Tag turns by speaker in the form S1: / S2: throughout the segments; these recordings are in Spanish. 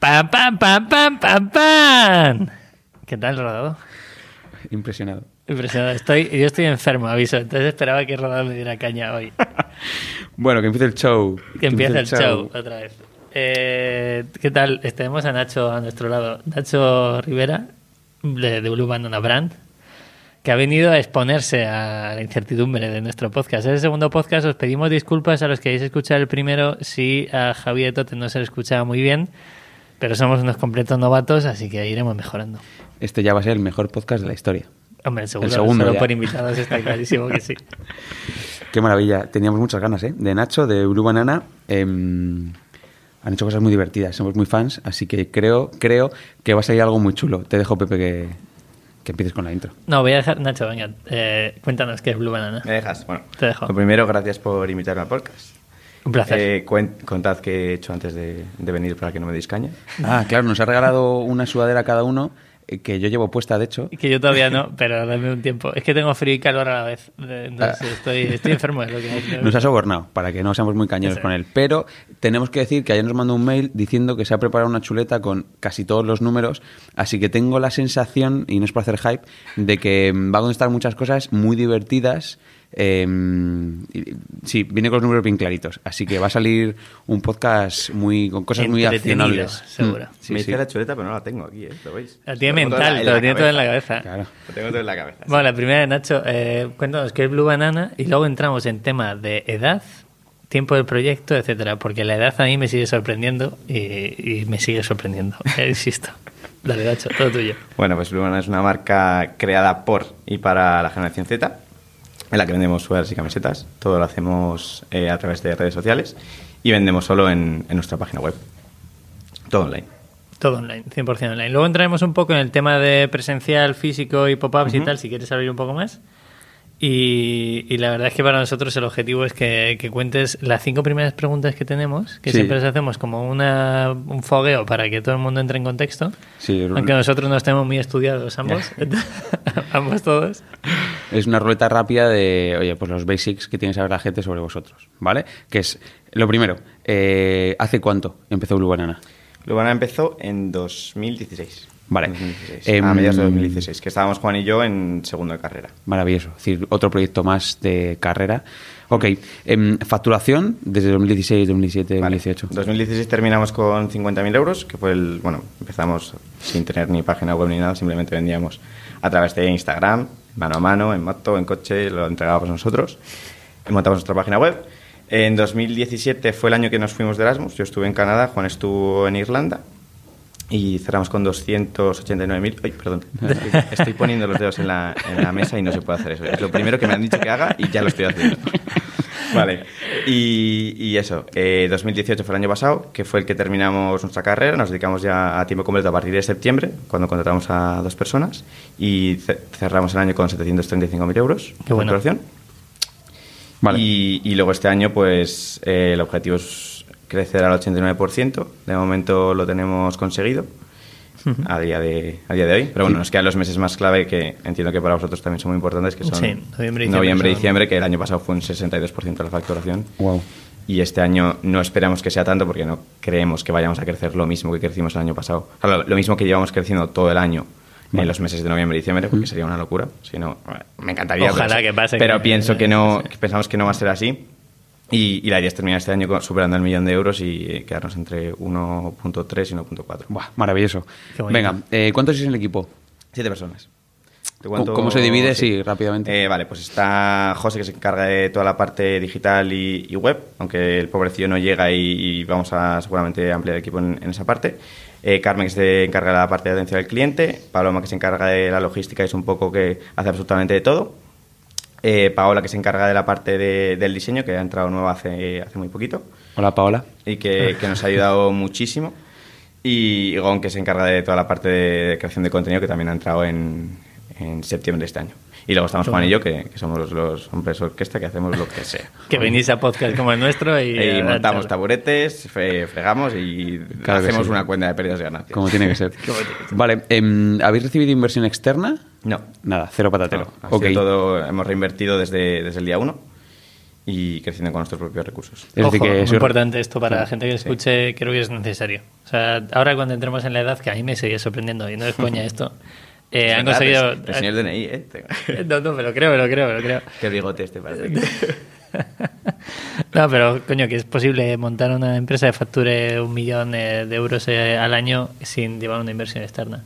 S1: ¡Pam, pam, pam, pam, pam, pam! ¿Qué tal, Rodado?
S2: Impresionado.
S1: Impresionado. Estoy, yo estoy enfermo, aviso. Entonces esperaba que Rodado me diera caña hoy.
S2: Bueno, que empiece el show.
S1: Que empiece el show otra vez. Eh, ¿Qué tal? Tenemos a Nacho a nuestro lado. Nacho Rivera, de, de Blue Banana Brand, que ha venido a exponerse a la incertidumbre de nuestro podcast. Es el segundo podcast. Os pedimos disculpas a los que hayáis escuchado el primero si a Javier Tote no se le escuchaba muy bien, pero somos unos completos novatos, así que iremos mejorando.
S2: Este ya va a ser el mejor podcast de la historia.
S1: Hombre, el segundo,
S2: El segundo
S1: solo
S2: ya.
S1: por invitados está clarísimo que sí.
S2: Qué maravilla. Teníamos muchas ganas, ¿eh? De Nacho, de Blue Banana. em, han hecho cosas muy divertidas. Somos muy fans, así que creo, creo que va a salir algo muy chulo. Te dejo, Pepe, que, que empieces con la intro.
S1: No, voy a dejar... Nacho, venga, eh, cuéntanos qué es Blue Banana.
S3: ¿Me dejas? Bueno,
S1: Te dejo.
S3: lo primero, gracias por invitarme al podcast.
S1: Un placer.
S3: Eh, cuen- contad qué he hecho antes de, de venir para que no me deis caña.
S2: Ah, claro, nos ha regalado una sudadera cada uno eh, que yo llevo puesta, de hecho.
S1: Que yo todavía no, pero dame un tiempo. Es que tengo frío y calor a la vez. Entonces
S2: Ah.
S1: estoy, estoy enfermo. Es lo que hay.
S2: Nos ha sobornado para que no seamos muy cañeros
S1: Eso.
S2: con él. Pero tenemos que decir que ayer nos mandó un mail diciendo que se ha preparado una chuleta con casi todos los números. Así que tengo la sensación, y no es por hacer hype, de que va a contestar muchas cosas muy divertidas. Eh, sí, viene con los números bien claritos. Así que va a salir un podcast muy con cosas muy accionables.
S1: seguro.
S2: Mm, sí,
S3: me
S2: sí.
S3: la chuleta, pero no la tengo aquí, ¿eh? ¿Lo veis?
S1: La tiene
S3: Lo tengo
S1: mental,
S3: en
S1: te lo tiene todo en la cabeza.
S2: Claro.
S3: Lo tengo todo en la cabeza. sí.
S1: Bueno, la primera de Nacho, eh, cuéntanos qué es Blue Banana y luego entramos en tema de edad, tiempo del proyecto, etcétera, porque la edad a mí me sigue sorprendiendo y, y me sigue sorprendiendo, eh, insisto. Dale, Nacho, todo tuyo.
S3: Bueno, pues Blue Banana es una marca creada por y para la generación Z, en la que vendemos suelas y camisetas. Todo lo hacemos eh, a través de redes sociales y vendemos solo en, en nuestra página web. Todo online.
S1: Todo online, 100% online. Luego entraremos un poco en el tema de presencial, físico y pop-ups y tal, si quieres abrir un poco más. Y, y la verdad es que para nosotros el objetivo es que, que cuentes las cinco primeras preguntas que tenemos, que
S2: Sí.
S1: siempre les hacemos como una, un fogueo para que todo el mundo entre en contexto.
S2: Sí,
S1: Aunque nosotros nos tenemos muy estudiados ambos, ambos todos.
S2: Es una ruleta rápida de, oye, pues los basics que tiene que saber la gente sobre vosotros, ¿vale? Que es, lo primero, eh, ¿hace cuánto empezó Blue Banana?
S3: Blue Banana empezó en 2016.
S2: Vale.
S3: En 2016,
S2: Em,
S3: a mediados de 2016, que estábamos Juan y yo en segundo de carrera.
S2: Maravilloso. Es decir, otro proyecto más de carrera. Ok, em, facturación desde 2016, 2017,
S3: Vale.
S2: 2018.
S3: 2016 terminamos con 50.000 euros, que fue el. Bueno, empezamos sin tener ni página web ni nada, simplemente vendíamos a través de Instagram, mano a mano, en moto, en coche, lo entregábamos nosotros. Montamos nuestra página web. En 2017 fue el año que nos fuimos de Erasmus. Yo estuve en Canadá, Juan estuvo en Irlanda. Y cerramos con 289.000. Ay, perdón. Estoy, estoy poniendo los dedos en la, en la mesa y no se puede hacer eso. Es lo primero que me han dicho que haga y ya lo estoy haciendo. Vale. Y, y eso, eh, 2018 fue el año pasado, que fue el que terminamos nuestra carrera. Nos dedicamos ya a tiempo completo a partir de septiembre, cuando contratamos a dos personas. Y ce- cerramos el año con 735.000 euros
S1: Qué bueno.
S3: de facturación.
S2: Vale.
S3: Y, y luego este año, pues eh, el objetivo es crecer al 89%. De momento lo tenemos conseguido a, día de, a día de hoy. Pero bueno, nos quedan los meses más clave que entiendo que para vosotros también son muy importantes, que son
S1: Sí, noviembre y diciembre
S3: noviembre
S1: son-
S3: diciembre, que el año pasado fue un 62% de la facturación.
S2: Wow.
S3: Y este año no esperamos que sea tanto porque no creemos que vayamos a crecer lo mismo que crecimos el año pasado. O sea, lo, lo mismo que llevamos creciendo todo el año en los meses de noviembre y diciembre, porque sería una locura. Si no, me encantaría.
S1: Ojalá
S3: pero,
S1: que pase,
S3: Pero
S1: que-
S3: pienso que no, pensamos que no va a ser así. Y, y la idea es terminar este año superando el millón de euros y eh, quedarnos entre 1.3 y 1.4.
S2: Buah, maravilloso. Venga, eh, ¿cuántos en el equipo?
S3: Siete personas. ¿Te
S2: ¿Cómo- cómo se divide? Sí, rápidamente.
S3: Eh, vale, pues está José que se encarga de toda la parte digital y, y web, aunque el pobrecillo no llega y, y vamos a seguramente ampliar el equipo en, en esa parte. Eh, Carmen que se encarga de la parte de atención al cliente. Paloma que se encarga de la logística, es un poco que hace absolutamente de todo. Eh, Paola que se encarga de la parte de- del diseño, que ha entrado nueva hace, hace muy poquito
S2: Hola, Paola.
S3: y que, que nos ha ayudado muchísimo. Y Gon, que se encarga de toda la parte de creación de contenido, que también ha entrado en, en septiembre de este año. Y luego estamos Juan y yo, que, que somos los, los hombres orquesta, que hacemos lo que sea.
S1: Que venís a podcast como el nuestro y,
S3: Y montamos
S1: charla.
S3: taburetes, fre- fregamos y
S2: Claro
S3: hacemos
S2: sí.
S3: una cuenta de pérdidas y ganancias.
S2: Como tiene que ser.
S1: Tiene que ser.
S2: Vale, em, ¿habéis recibido inversión externa?
S3: No.
S2: Nada, cero patatero.
S3: No, ha
S2: ok.
S3: sido todo, hemos reinvertido desde, desde el día uno. y creciendo con nuestros propios recursos.
S2: Es
S1: Ojo,
S2: decir, que
S1: importante esto para la gente que
S3: Sí.
S1: escuche, creo que es necesario. O sea, ahora cuando entremos en la edad, que a mí me sigue sorprendiendo, y no es coña esto, eh, han conseguido...
S3: DNI, ¿eh?
S1: No, no, me lo creo, me lo creo, me lo creo.
S3: Qué bigote este parece.
S1: No, pero coño, que es posible montar una empresa que facture un millón eh, de euros eh, al año sin llevar una inversión externa.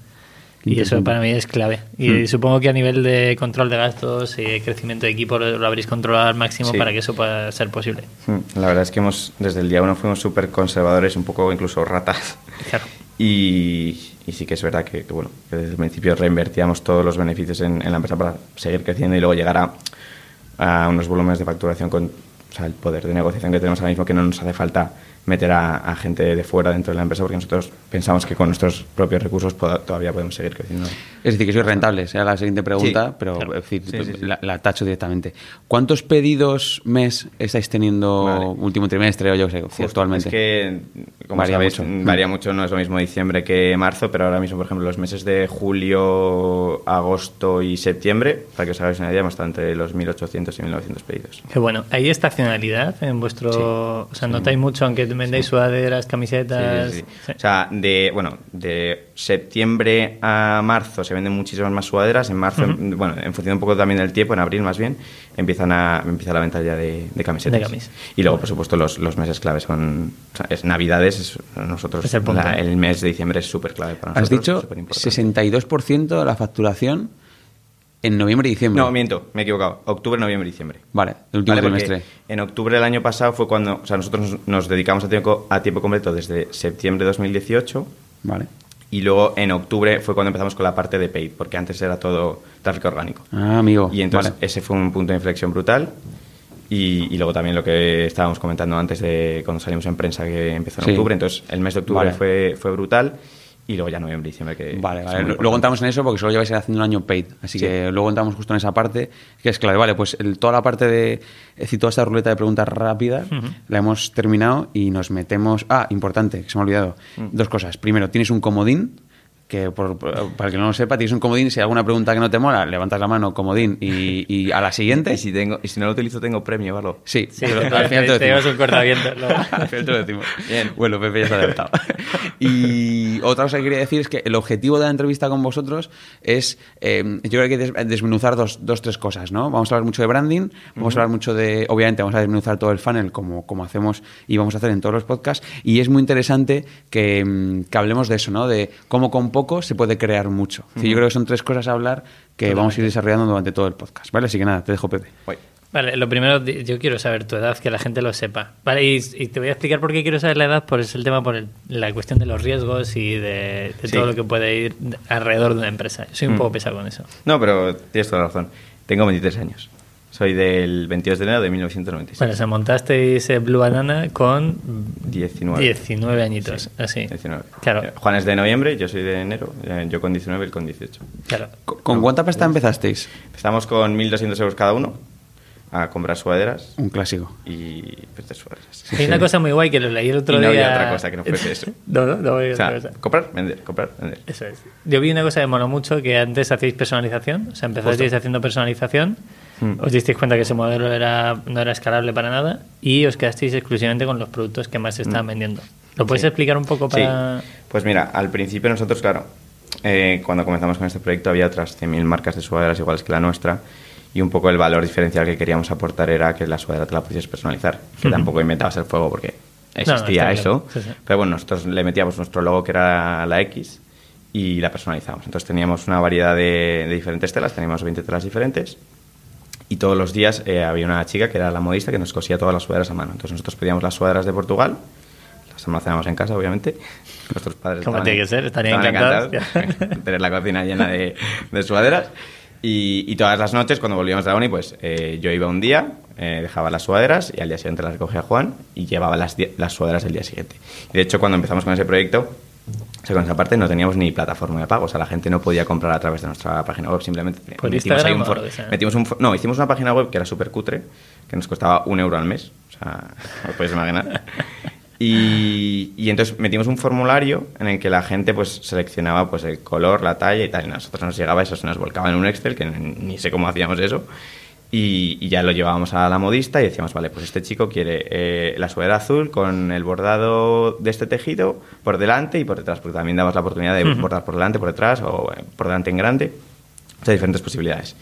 S1: Y eso para mí es clave. Y
S3: Mm.
S1: supongo que a nivel de control de gastos y crecimiento de equipo lo, lo habréis controlado al máximo
S3: Sí.
S1: para que eso pueda ser posible.
S3: Mm, La verdad es que hemos, desde el día uno fuimos súper conservadores, un poco incluso ratas.
S1: Claro.
S3: Y, y sí que es verdad que, bueno, desde el principio reinvertíamos todos los beneficios en, en la empresa para seguir creciendo y luego llegar a, a unos volúmenes de facturación con o sea, el poder de negociación que tenemos ahora mismo que no nos hace falta meter a, a gente de fuera dentro de la empresa porque nosotros pensamos que con nuestros propios recursos poda- todavía podemos seguir creciendo.
S2: Es decir, que sois rentables, era la siguiente pregunta,
S3: Sí,
S2: pero
S3: claro.
S2: es decir,
S3: Sí, sí, sí.
S2: La, la tacho directamente. ¿Cuántos pedidos mes estáis teniendo
S3: Vale.
S2: último trimestre o yo qué sé,
S3: Justo,
S2: actualmente?
S3: Es que, como
S2: Varía
S3: sabéis,
S2: mucho.
S3: varía mucho, no es lo mismo diciembre que marzo, pero ahora mismo, por ejemplo, los meses de julio, agosto y septiembre, para que os hagáis una idea, hemos estado entre los 1.800 y 1.900 pedidos.
S1: Que bueno, ¿hay estacionalidad en vuestro...
S3: Sí.
S1: o sea, ¿notáis mucho aunque vendáis sudaderas, camisetas?
S3: Sí, sí, sí.
S1: Sí.
S3: O sea, de, bueno, de septiembre a marzo se venden muchísimas más sudaderas. En marzo, en- bueno, en función un poco también del tiempo, en abril más bien, empiezan a, empieza la venta ya de, de camisetas.
S1: De camis.
S3: Y luego, por supuesto, los, los meses clave son o sea, es Navidades. Es, nosotros,
S1: Es el punto.
S3: la- el mes de diciembre es súper clave para nosotros.
S2: Has dicho
S3: superimportante.
S2: 62% de la facturación en noviembre y diciembre.
S3: No, miento, me he equivocado. Octubre, noviembre y diciembre.
S2: Vale, el último
S3: Vale,
S2: trimestre.
S3: En octubre del año pasado fue cuando, o sea, nosotros nos, nos dedicamos a tiempo, a tiempo completo desde septiembre de 2018
S2: Vale.
S3: y luego en octubre fue cuando empezamos con la parte de paid, porque antes era todo tráfico orgánico.
S2: Ah, amigo.
S3: Y entonces
S2: vale.
S3: ese fue un punto de inflexión brutal. Y, y luego también lo que estábamos comentando antes de cuando salimos en prensa que empezó en
S2: Sí.
S3: octubre. Entonces el mes de octubre
S2: Vale.
S3: fue, fue brutal. Y luego ya noviembre y diciembre que...
S2: Vale, vale. Luego entramos en eso porque solo lleváis haciendo un año paid. Así
S3: Sí.
S2: que luego entramos justo en esa parte que es clave. Vale, pues el- toda la parte de. Es decir, toda esta ruleta de preguntas rápidas la hemos terminado y nos metemos. Ah, importante, que se me ha olvidado.
S3: Mm.
S2: Dos cosas. Primero, tienes un comodín. Que por- para el que no lo sepa, tienes un comodín. Si hay alguna pregunta que no te mola, levantas la mano, comodín, y, y a la siguiente.
S3: Y si, tengo, y si no lo utilizo, tengo premio, ¿vale?
S2: Sí,
S1: Sí,
S2: pero
S1: te-
S2: al final te lo decimos.
S1: un cortavientos, luego.
S2: Al final te lo decimos.
S3: Bien.
S2: Bueno, Pepe ya está adelantado. Y otra cosa que quería decir es que el objetivo de la entrevista con vosotros es, eh, yo creo que des- desmenuzar dos, dos, tres cosas, ¿no? Vamos a hablar mucho de branding, vamos a hablar mucho de, obviamente vamos a desmenuzar todo el funnel como, como hacemos y vamos a hacer en todos los podcasts. Y es muy interesante que, mm, que hablemos de eso, ¿no? De cómo con poco se puede crear mucho. Yo creo que son tres cosas a hablar que vamos a ir desarrollando durante todo el podcast, ¿vale? Así que nada, te dejo, Pepe.
S1: Vale, lo primero, yo quiero saber tu edad, que la gente lo sepa. Vale, y, y te voy a explicar por qué quiero saber la edad, por es el tema, por el- la cuestión de los riesgos y de, de
S3: Sí.
S1: todo lo que puede ir alrededor de una empresa. Yo soy un
S3: Mm.
S1: poco pesado con eso.
S3: No, pero tienes toda la razón. Tengo 23 años. Soy del 22 de enero de 1996.
S1: Bueno, se montasteis eh, Blue Banana con
S3: 19.
S1: 19 añitos,
S3: Sí,
S1: así.
S3: 19.
S1: Claro,
S3: Eh, Juan es de noviembre, yo soy de enero. eh, Yo con 19 y él con 18.
S1: claro.
S2: ¿Con, con cuánta pasta empezasteis?
S3: Empezamos con 1.200 euros cada uno a comprar sudaderas
S2: Un clásico.
S3: y pues, de sudaderas.
S1: Hay una cosa muy guay que lo leí el otro
S3: Y no
S1: día.
S3: había otra cosa que no fuese eso.
S1: no, no, no había
S3: O sea,
S1: otra cosa.
S3: comprar, vender, comprar, vender.
S1: Eso es. Yo vi una cosa que moló mucho, que antes hacéis personalización, o sea, empezasteis
S3: Justo.
S1: haciendo personalización,
S3: Mm.
S1: os disteis cuenta que ese modelo era, no era escalable para nada y os quedasteis exclusivamente con los productos que más se estaban vendiendo. ¿Lo puedes
S3: Mm. Sí.
S1: explicar un poco para...?
S3: Sí. Pues mira, al principio nosotros, claro, eh, cuando comenzamos con este proyecto había otras 100.000 marcas de sudaderas iguales que la nuestra y un poco el valor diferencial que queríamos aportar era que la sudadera te la pudieses personalizar, que tampoco inventabas el fuego porque existía
S1: está
S3: eso,
S1: claro. Sí, sí.
S3: pero bueno, nosotros le metíamos nuestro logo que era la X y la personalizábamos. Entonces teníamos una variedad de, de diferentes telas, teníamos 20 telas diferentes y todos los días eh, había una chica que era la modista que nos cosía todas las sudaderas a mano. Entonces nosotros pedíamos las sudaderas de Portugal, las almacenamos en casa, obviamente. Nuestros padres
S1: Como tiene que ser, estarían encantados.
S3: tener la cocina llena de, de sudaderas. Y, y todas las noches, cuando volvíamos de la uni, pues eh, yo iba un día, eh, dejaba las sudaderas y al día siguiente las recogía Juan y llevaba las, las sudaderas el día siguiente. Y de hecho, cuando empezamos con ese proyecto, o sea, con esa parte no teníamos ni plataforma de pago, o sea, la gente no podía comprar a través de nuestra página web, simplemente
S1: ¿Por
S3: metimos ahí un for- metimos un for- no, hicimos una página web que era súper cutre, que nos costaba un euro al mes, o sea, os podéis imaginar. Y, y entonces metimos un formulario en el que la gente pues seleccionaba pues el color, la talla y tal. Y a nosotros nos llegaba eso, se nos volcaba en un Excel, que ni sé cómo hacíamos eso. Y, y ya lo llevábamos a la modista y decíamos, vale, pues este chico quiere eh, la sudadera azul con el bordado de este tejido por delante y por detrás, porque también damos la oportunidad de bordar por delante, por detrás o eh, por delante en grande. O sea, diferentes posibilidades.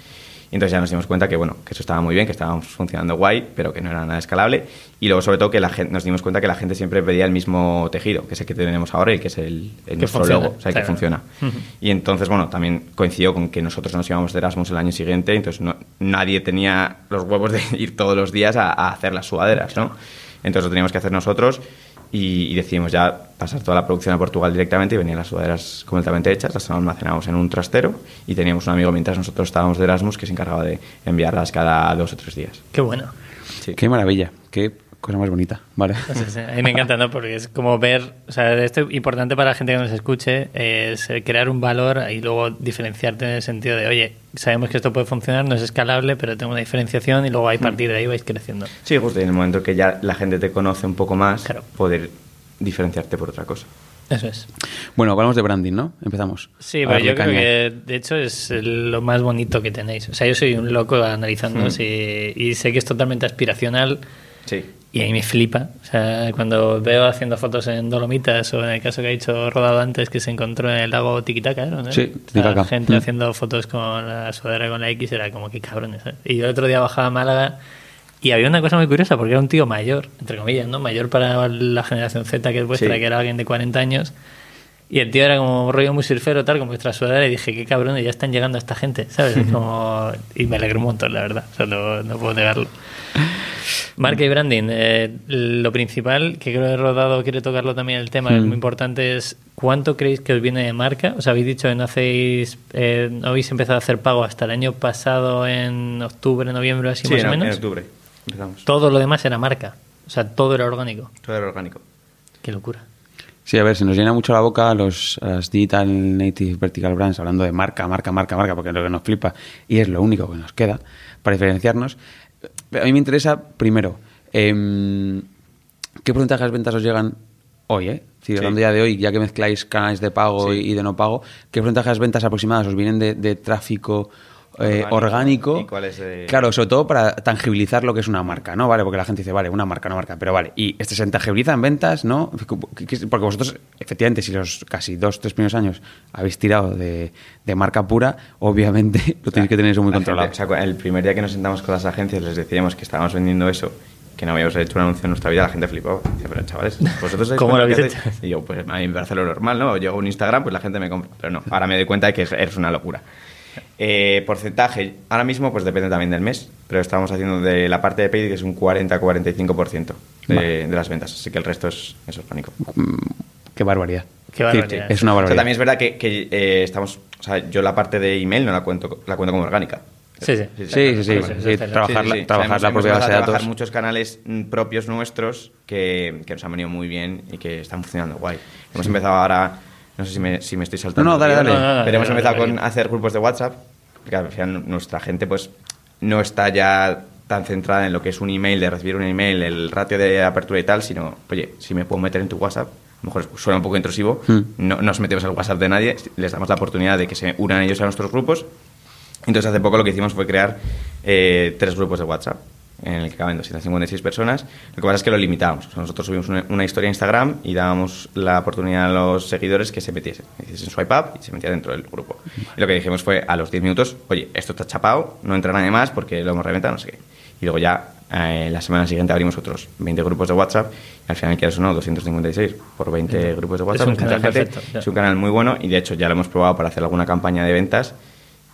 S3: Y entonces ya nos dimos cuenta que, bueno, que eso estaba muy bien, que estábamos funcionando guay, pero que no era nada escalable. Y luego, sobre todo, que la gente, nos dimos cuenta que la gente siempre pedía el mismo tejido, que es el que tenemos ahora y que es el, el nuestro
S1: funciona,
S3: logo, o sea, el que funciona. Y entonces, bueno, también coincidió con que nosotros nos íbamos de Erasmus el año siguiente, entonces no- nadie tenía los huevos de ir todos los días a, a hacer las sudaderas, ¿no? Entonces lo teníamos que hacer nosotros y, y decidimos ya pasar toda la producción a Portugal directamente y venían las sudaderas completamente hechas, las almacenábamos en un trastero y teníamos un amigo mientras nosotros estábamos de Erasmus que se encargaba de enviarlas cada dos o tres días.
S1: Qué bueno.
S3: Sí.
S2: Qué maravilla, qué cosa más bonita, ¿vale?
S1: Sí, sí, A mí me encanta, ¿no? Porque es como ver, o sea, esto es importante para la gente que nos escuche, es eh, crear un valor y luego diferenciarte en el sentido de, oye, sabemos que esto puede funcionar, no es escalable, pero tengo una diferenciación y luego a partir de ahí vais creciendo.
S3: Sí, justo y en el momento que ya la gente te conoce un poco más,
S1: Claro.
S3: poder diferenciarte por otra cosa.
S1: Eso es.
S2: Bueno, hablamos de branding, ¿no? Empezamos.
S1: Sí, pero yo creo que de hecho es lo más bonito que tenéis. O sea, yo soy un loco analizando si- y sé que es totalmente aspiracional
S3: Sí.
S1: Y ahí me flipa. O sea, cuando veo haciendo fotos en Dolomitas o en el caso que ha dicho rodado antes que se encontró en el lago Tiquitaca, ¿no?
S2: Sí,
S1: gente
S2: Mm.
S1: haciendo fotos con la sudadera con la X era como que cabrones. ¿sabes? Y yo el otro día bajaba a Málaga y había una cosa muy curiosa porque era un tío mayor, entre comillas, ¿no? Mayor para la generación Z que es vuestra,
S3: Sí.
S1: que era alguien de 40 años. Y el tío era como rollo muy surfero, tal, como vuestra sudadera, y dije, qué cabrones, ya están llegando esta gente, ¿sabes? Es como... Y me alegro un montón, la verdad, o sea, no, no puedo negarlo. Marca y branding, eh, lo principal, que creo que Rodado quiere tocarlo también el tema, es muy importante, es cuánto creéis que os viene de marca. Os habéis dicho que no hacéis, eh, no habéis empezado a hacer pago hasta el año pasado, en octubre, noviembre, así
S3: Sí,
S1: más
S3: en,
S1: o
S3: en
S1: menos.
S3: octubre empezamos.
S1: Todo lo demás era marca, o sea, todo era orgánico.
S3: Todo era orgánico.
S1: Qué locura.
S2: Sí, a ver, se nos llena mucho la boca los, las Digital Native Vertical Brands hablando de marca, marca, marca, marca, porque es lo que nos flipa y es lo único que nos queda para diferenciarnos. A mí me interesa, primero, em, ¿qué porcentaje de las ventas os llegan hoy, eh? Decir,
S3: Sí.
S2: hablando ya de hoy, ya que mezcláis canales de pago
S3: Sí.
S2: y de no pago, ¿qué porcentaje de las ventas aproximadas os vienen de, de tráfico eh,
S3: Orgánico. ¿Y cuál es de-
S2: Claro, sobre todo para tangibilizar lo que es una marca, ¿no? Vale, porque la gente dice, vale, una marca, una marca, pero vale, y este se tangibiliza en ventas, ¿no? ¿Qué- qué- Porque vosotros, efectivamente, si los casi dos, tres primeros años habéis tirado de, de marca pura, obviamente lo tenéis que tener eso muy
S3: La
S2: controlado.
S3: gente- o sea, el primer día que nos sentamos con las agencias les decíamos que estábamos vendiendo eso, que no habíamos hecho un anuncio en nuestra vida, la gente flipó. Dice, pero chavales, vosotros
S1: ¿Cómo lo habéis hecho?
S3: hacéis?". Y yo, pues a mí me parece lo normal, ¿no? Llego a un Instagram, pues la gente me compra. Pero no, ahora me doy cuenta de que es, es una locura. Eh, porcentaje, ahora mismo pues depende también del mes, pero estamos haciendo de la parte de paid que es un 40-45% de,
S2: Vale.
S3: de las ventas, así que el resto es, es orgánico.
S2: Mm, Qué barbaridad.
S1: Qué barbaridad.
S2: Es una
S3: O sea,
S2: barbaridad.
S3: también es verdad que, que, eh, estamos, o sea, yo la parte de email no la cuento, la cuento como orgánica.
S1: Sí, sí.
S2: Sí, sí, sí, sí, trabajar, la-
S3: Sí, sí, sí.
S2: trabajar la propia base de
S3: a trabajar
S2: datos.
S3: muchos canales mm, propios nuestros que, que nos han venido muy bien y que están funcionando guay. Hemos empezado ahora, no sé si me, si me estoy saltando.
S2: No, no, dale, dale.
S1: No, no, no,
S3: pero hemos empezado con hacer grupos de WhatsApp, porque al final nuestra gente pues no está ya tan centrada en lo que es un email, de recibir un email, el ratio de apertura y tal, sino, oye, si me puedo meter en tu WhatsApp, a lo mejor suena un poco intrusivo,
S2: Hmm.
S3: no nos metemos al WhatsApp de nadie, les damos la oportunidad de que se unan ellos a nuestros grupos entonces hace poco lo que hicimos fue crear eh, tres grupos de WhatsApp en el que caben 256 personas. Lo que pasa es que lo. O sea, nosotros subimos una, una historia a Instagram y dábamos la oportunidad a los seguidores que se metiesen. Hiciesen swipe up y se metían dentro del grupo. Y lo que dijimos fue a los 10 minutos, oye, esto está chapado, no entra nadie más porque lo hemos reventado, no sé qué. Y luego ya eh, la semana siguiente abrimos otros 20 grupos de WhatsApp y al final quieres o no, 256 por 20 grupos de WhatsApp.
S1: un canal perfecto.
S3: Es un canal muy bueno y de hecho ya lo hemos probado para hacer alguna campaña de ventas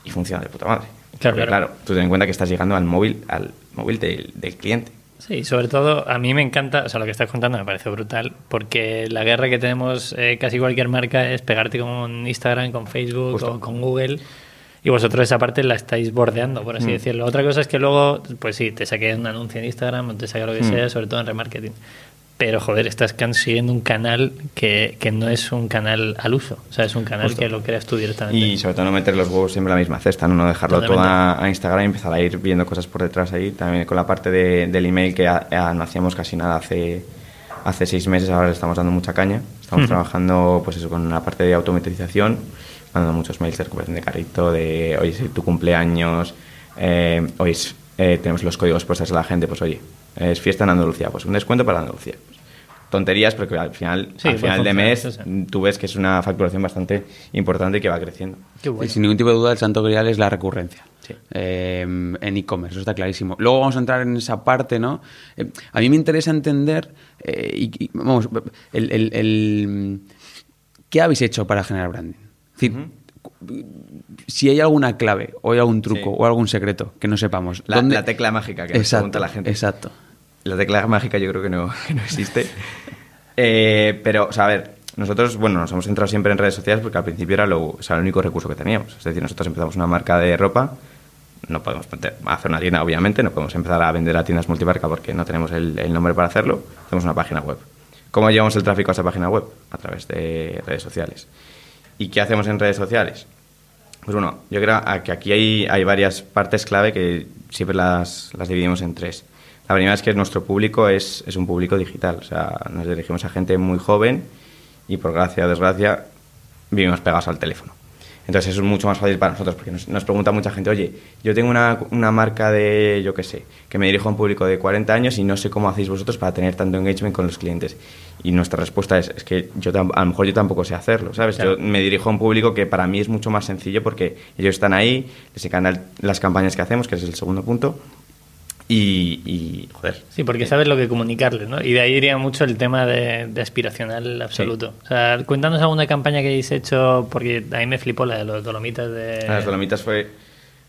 S3: y funciona de puta madre.
S1: Claro,
S3: Porque,
S1: claro.
S3: claro, tú ten en cuenta que estás llegando al móvil, al móvil del, del cliente.
S1: Sí, sobre todo a mí me encanta, o sea, lo que estás contando me parece brutal, porque la guerra que tenemos eh, casi cualquier marca es pegarte con Instagram, con Facebook
S3: Justo.
S1: o con Google. Y vosotros esa parte la estáis bordeando, por así
S3: Mm.
S1: decirlo. Otra cosa es que luego, pues sí, te saque un anuncio en Instagram o te saque lo que
S3: Mm.
S1: sea, sobre todo en remarketing. Pero, joder, estás consiguiendo un canal que, que no es un canal al uso. O sea, es un canal
S3: Justo.
S1: que lo creas tú directamente.
S3: Y sobre todo no meter los huevos siempre en la misma cesta, no, No dejarlo todo a, a Instagram y empezar a ir viendo cosas por detrás ahí. También con la parte de- del email que a- a- no hacíamos casi nada hace, hace seis meses, ahora le estamos dando mucha caña. Estamos
S1: Ujú.
S3: trabajando pues eso, con la parte de automatización, mandando muchos mails de recuperación de carrito, de hoy es tu cumpleaños, eh, hoy es eh, tenemos los códigos puestos a la gente, pues oye, es fiesta en Andalucía, pues un descuento para Andalucía. Pues, tonterías, pero que al final,
S1: Sí,
S3: al final de mes
S1: sí, sí.
S3: tú ves que es una facturación bastante importante y que va creciendo.
S1: Qué bueno.
S2: Y sin ningún tipo de duda, el santo grial es la recurrencia.
S3: Sí.
S2: Eh, en e-commerce, eso está clarísimo. Luego vamos a entrar en esa parte, ¿no? Eh, a mí me interesa entender, eh, y, y, vamos, el, el- el- ¿qué habéis hecho para generar branding? Es decir, si hay alguna clave, o hay algún truco,
S3: Sí.
S2: o algún secreto que no sepamos.
S3: La,
S2: ¿dónde-
S3: la tecla mágica que
S2: exacto,
S3: pregunta la gente.
S2: Exacto.
S3: La tecla mágica yo creo que no, que no existe. Eh, pero, o sea, a ver, nosotros, bueno, nos hemos centrado siempre en redes sociales porque al principio era, lo, o sea, el único recurso que teníamos. Es decir, nosotros empezamos una marca de ropa, no podemos hacer una tienda, obviamente, no podemos empezar a vender a tiendas multimarca porque no tenemos el, el nombre para hacerlo, hacemos una página web. ¿Cómo llevamos el tráfico a esa página web? A través de redes sociales. ¿Y qué hacemos en redes sociales? Pues bueno, yo creo que aquí hay, hay varias partes clave que siempre las, las dividimos en tres. La primera es que nuestro público es, es un público digital, o sea, nos dirigimos a gente muy joven y por gracia o desgracia vivimos pegados al teléfono. Entonces eso es mucho más fácil para nosotros porque nos, nos pregunta mucha gente, oye, yo tengo una, una marca de, yo qué sé, que me dirijo a un público de 40 años y no sé cómo hacéis vosotros para tener tanto engagement con los clientes. Y nuestra respuesta es, es que yo a lo mejor yo tampoco sé hacerlo, ¿sabes?
S1: Claro.
S3: Yo me dirijo a un público que para mí es mucho más sencillo porque ellos están ahí, les encantan las campañas que hacemos, que es el segundo punto. Y, y, joder,
S1: Sí, porque sabes lo que comunicarles, ¿no? Y de ahí iría mucho el tema de, de aspiracional absoluto. O sea, cuéntanos alguna campaña que hayáis hecho, porque a mí me flipó la de los Dolomitas de...
S3: las Dolomitas fue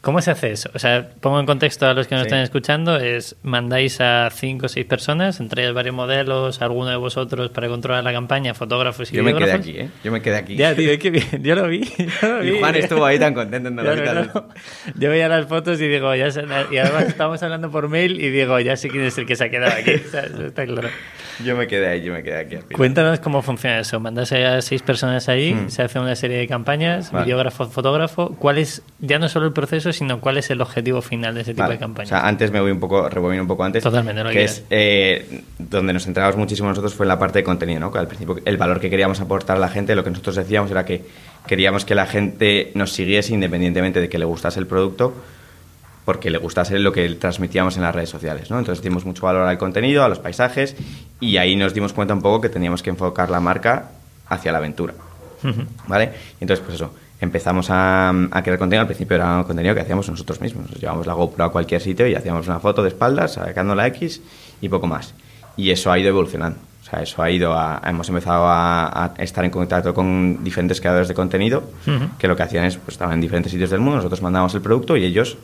S1: ¿Cómo se hace eso? O sea, pongo en contexto a los que nos
S3: Sí.
S1: están escuchando, es mandáis a cinco o seis personas, entre ellas varios modelos, alguno de vosotros para controlar la campañña, fotógrafos y
S3: Yo me quedé aquí, ¿eh? Yo me quedé aquí.
S1: Ya, tío, qué bien. Yo lo vi. yo lo
S3: Y
S1: vi.
S3: Juan estuvo ahí tan contento en
S1: Yo, no, no. Yo veía las fotos y digo, ya sé- y además estábamos hablando por mail y digo, ya sé quién es el que se ha quedado aquí. O sea, está claro.
S3: Yo me quedé ahí, yo me quedé aquí. al final.
S1: Cuéntanos cómo funciona eso. Mandas a seis personas ahí,
S3: Mm.
S1: se hace una serie de campañas,
S3: Vale.
S1: videógrafo, fotógrafo. ¿Cuál es, ya no solo el proceso, sino cuál es el objetivo final de ese tipo
S3: Vale.
S1: de campañas?
S3: O sea, antes me voy un poco, rebobino un poco antes.
S1: Totalmente, lo que
S3: es eh, donde nos centrábamos muchísimo nosotros fue en la parte de contenido, ¿no? Que al principio el valor que queríamos aportar a la gente, lo que nosotros decíamos era que queríamos que la gente nos siguiese independientemente de que le gustase el producto, porque le gustase lo que transmitíamos en las redes sociales, ¿no? Entonces dimos mucho valor al contenido, a los paisajes y ahí nos dimos cuenta un poco que teníamos que enfocar la marca hacia la aventura. ¿Vale? Y entonces, pues eso, empezamos a, a crear contenido. Al principio era un contenido que hacíamos nosotros mismos. Nos llevamos la GoPro a cualquier sitio y hacíamos una foto de espaldas, sacando la X y poco más. Y eso ha ido evolucionando. O sea, eso ha ido a... Hemos empezado a, a estar en contacto con diferentes creadores de contenido
S1: Ujú.
S3: que lo que hacían es, pues estaban en diferentes sitios del mundo, nosotros mandábamos el producto y ellos,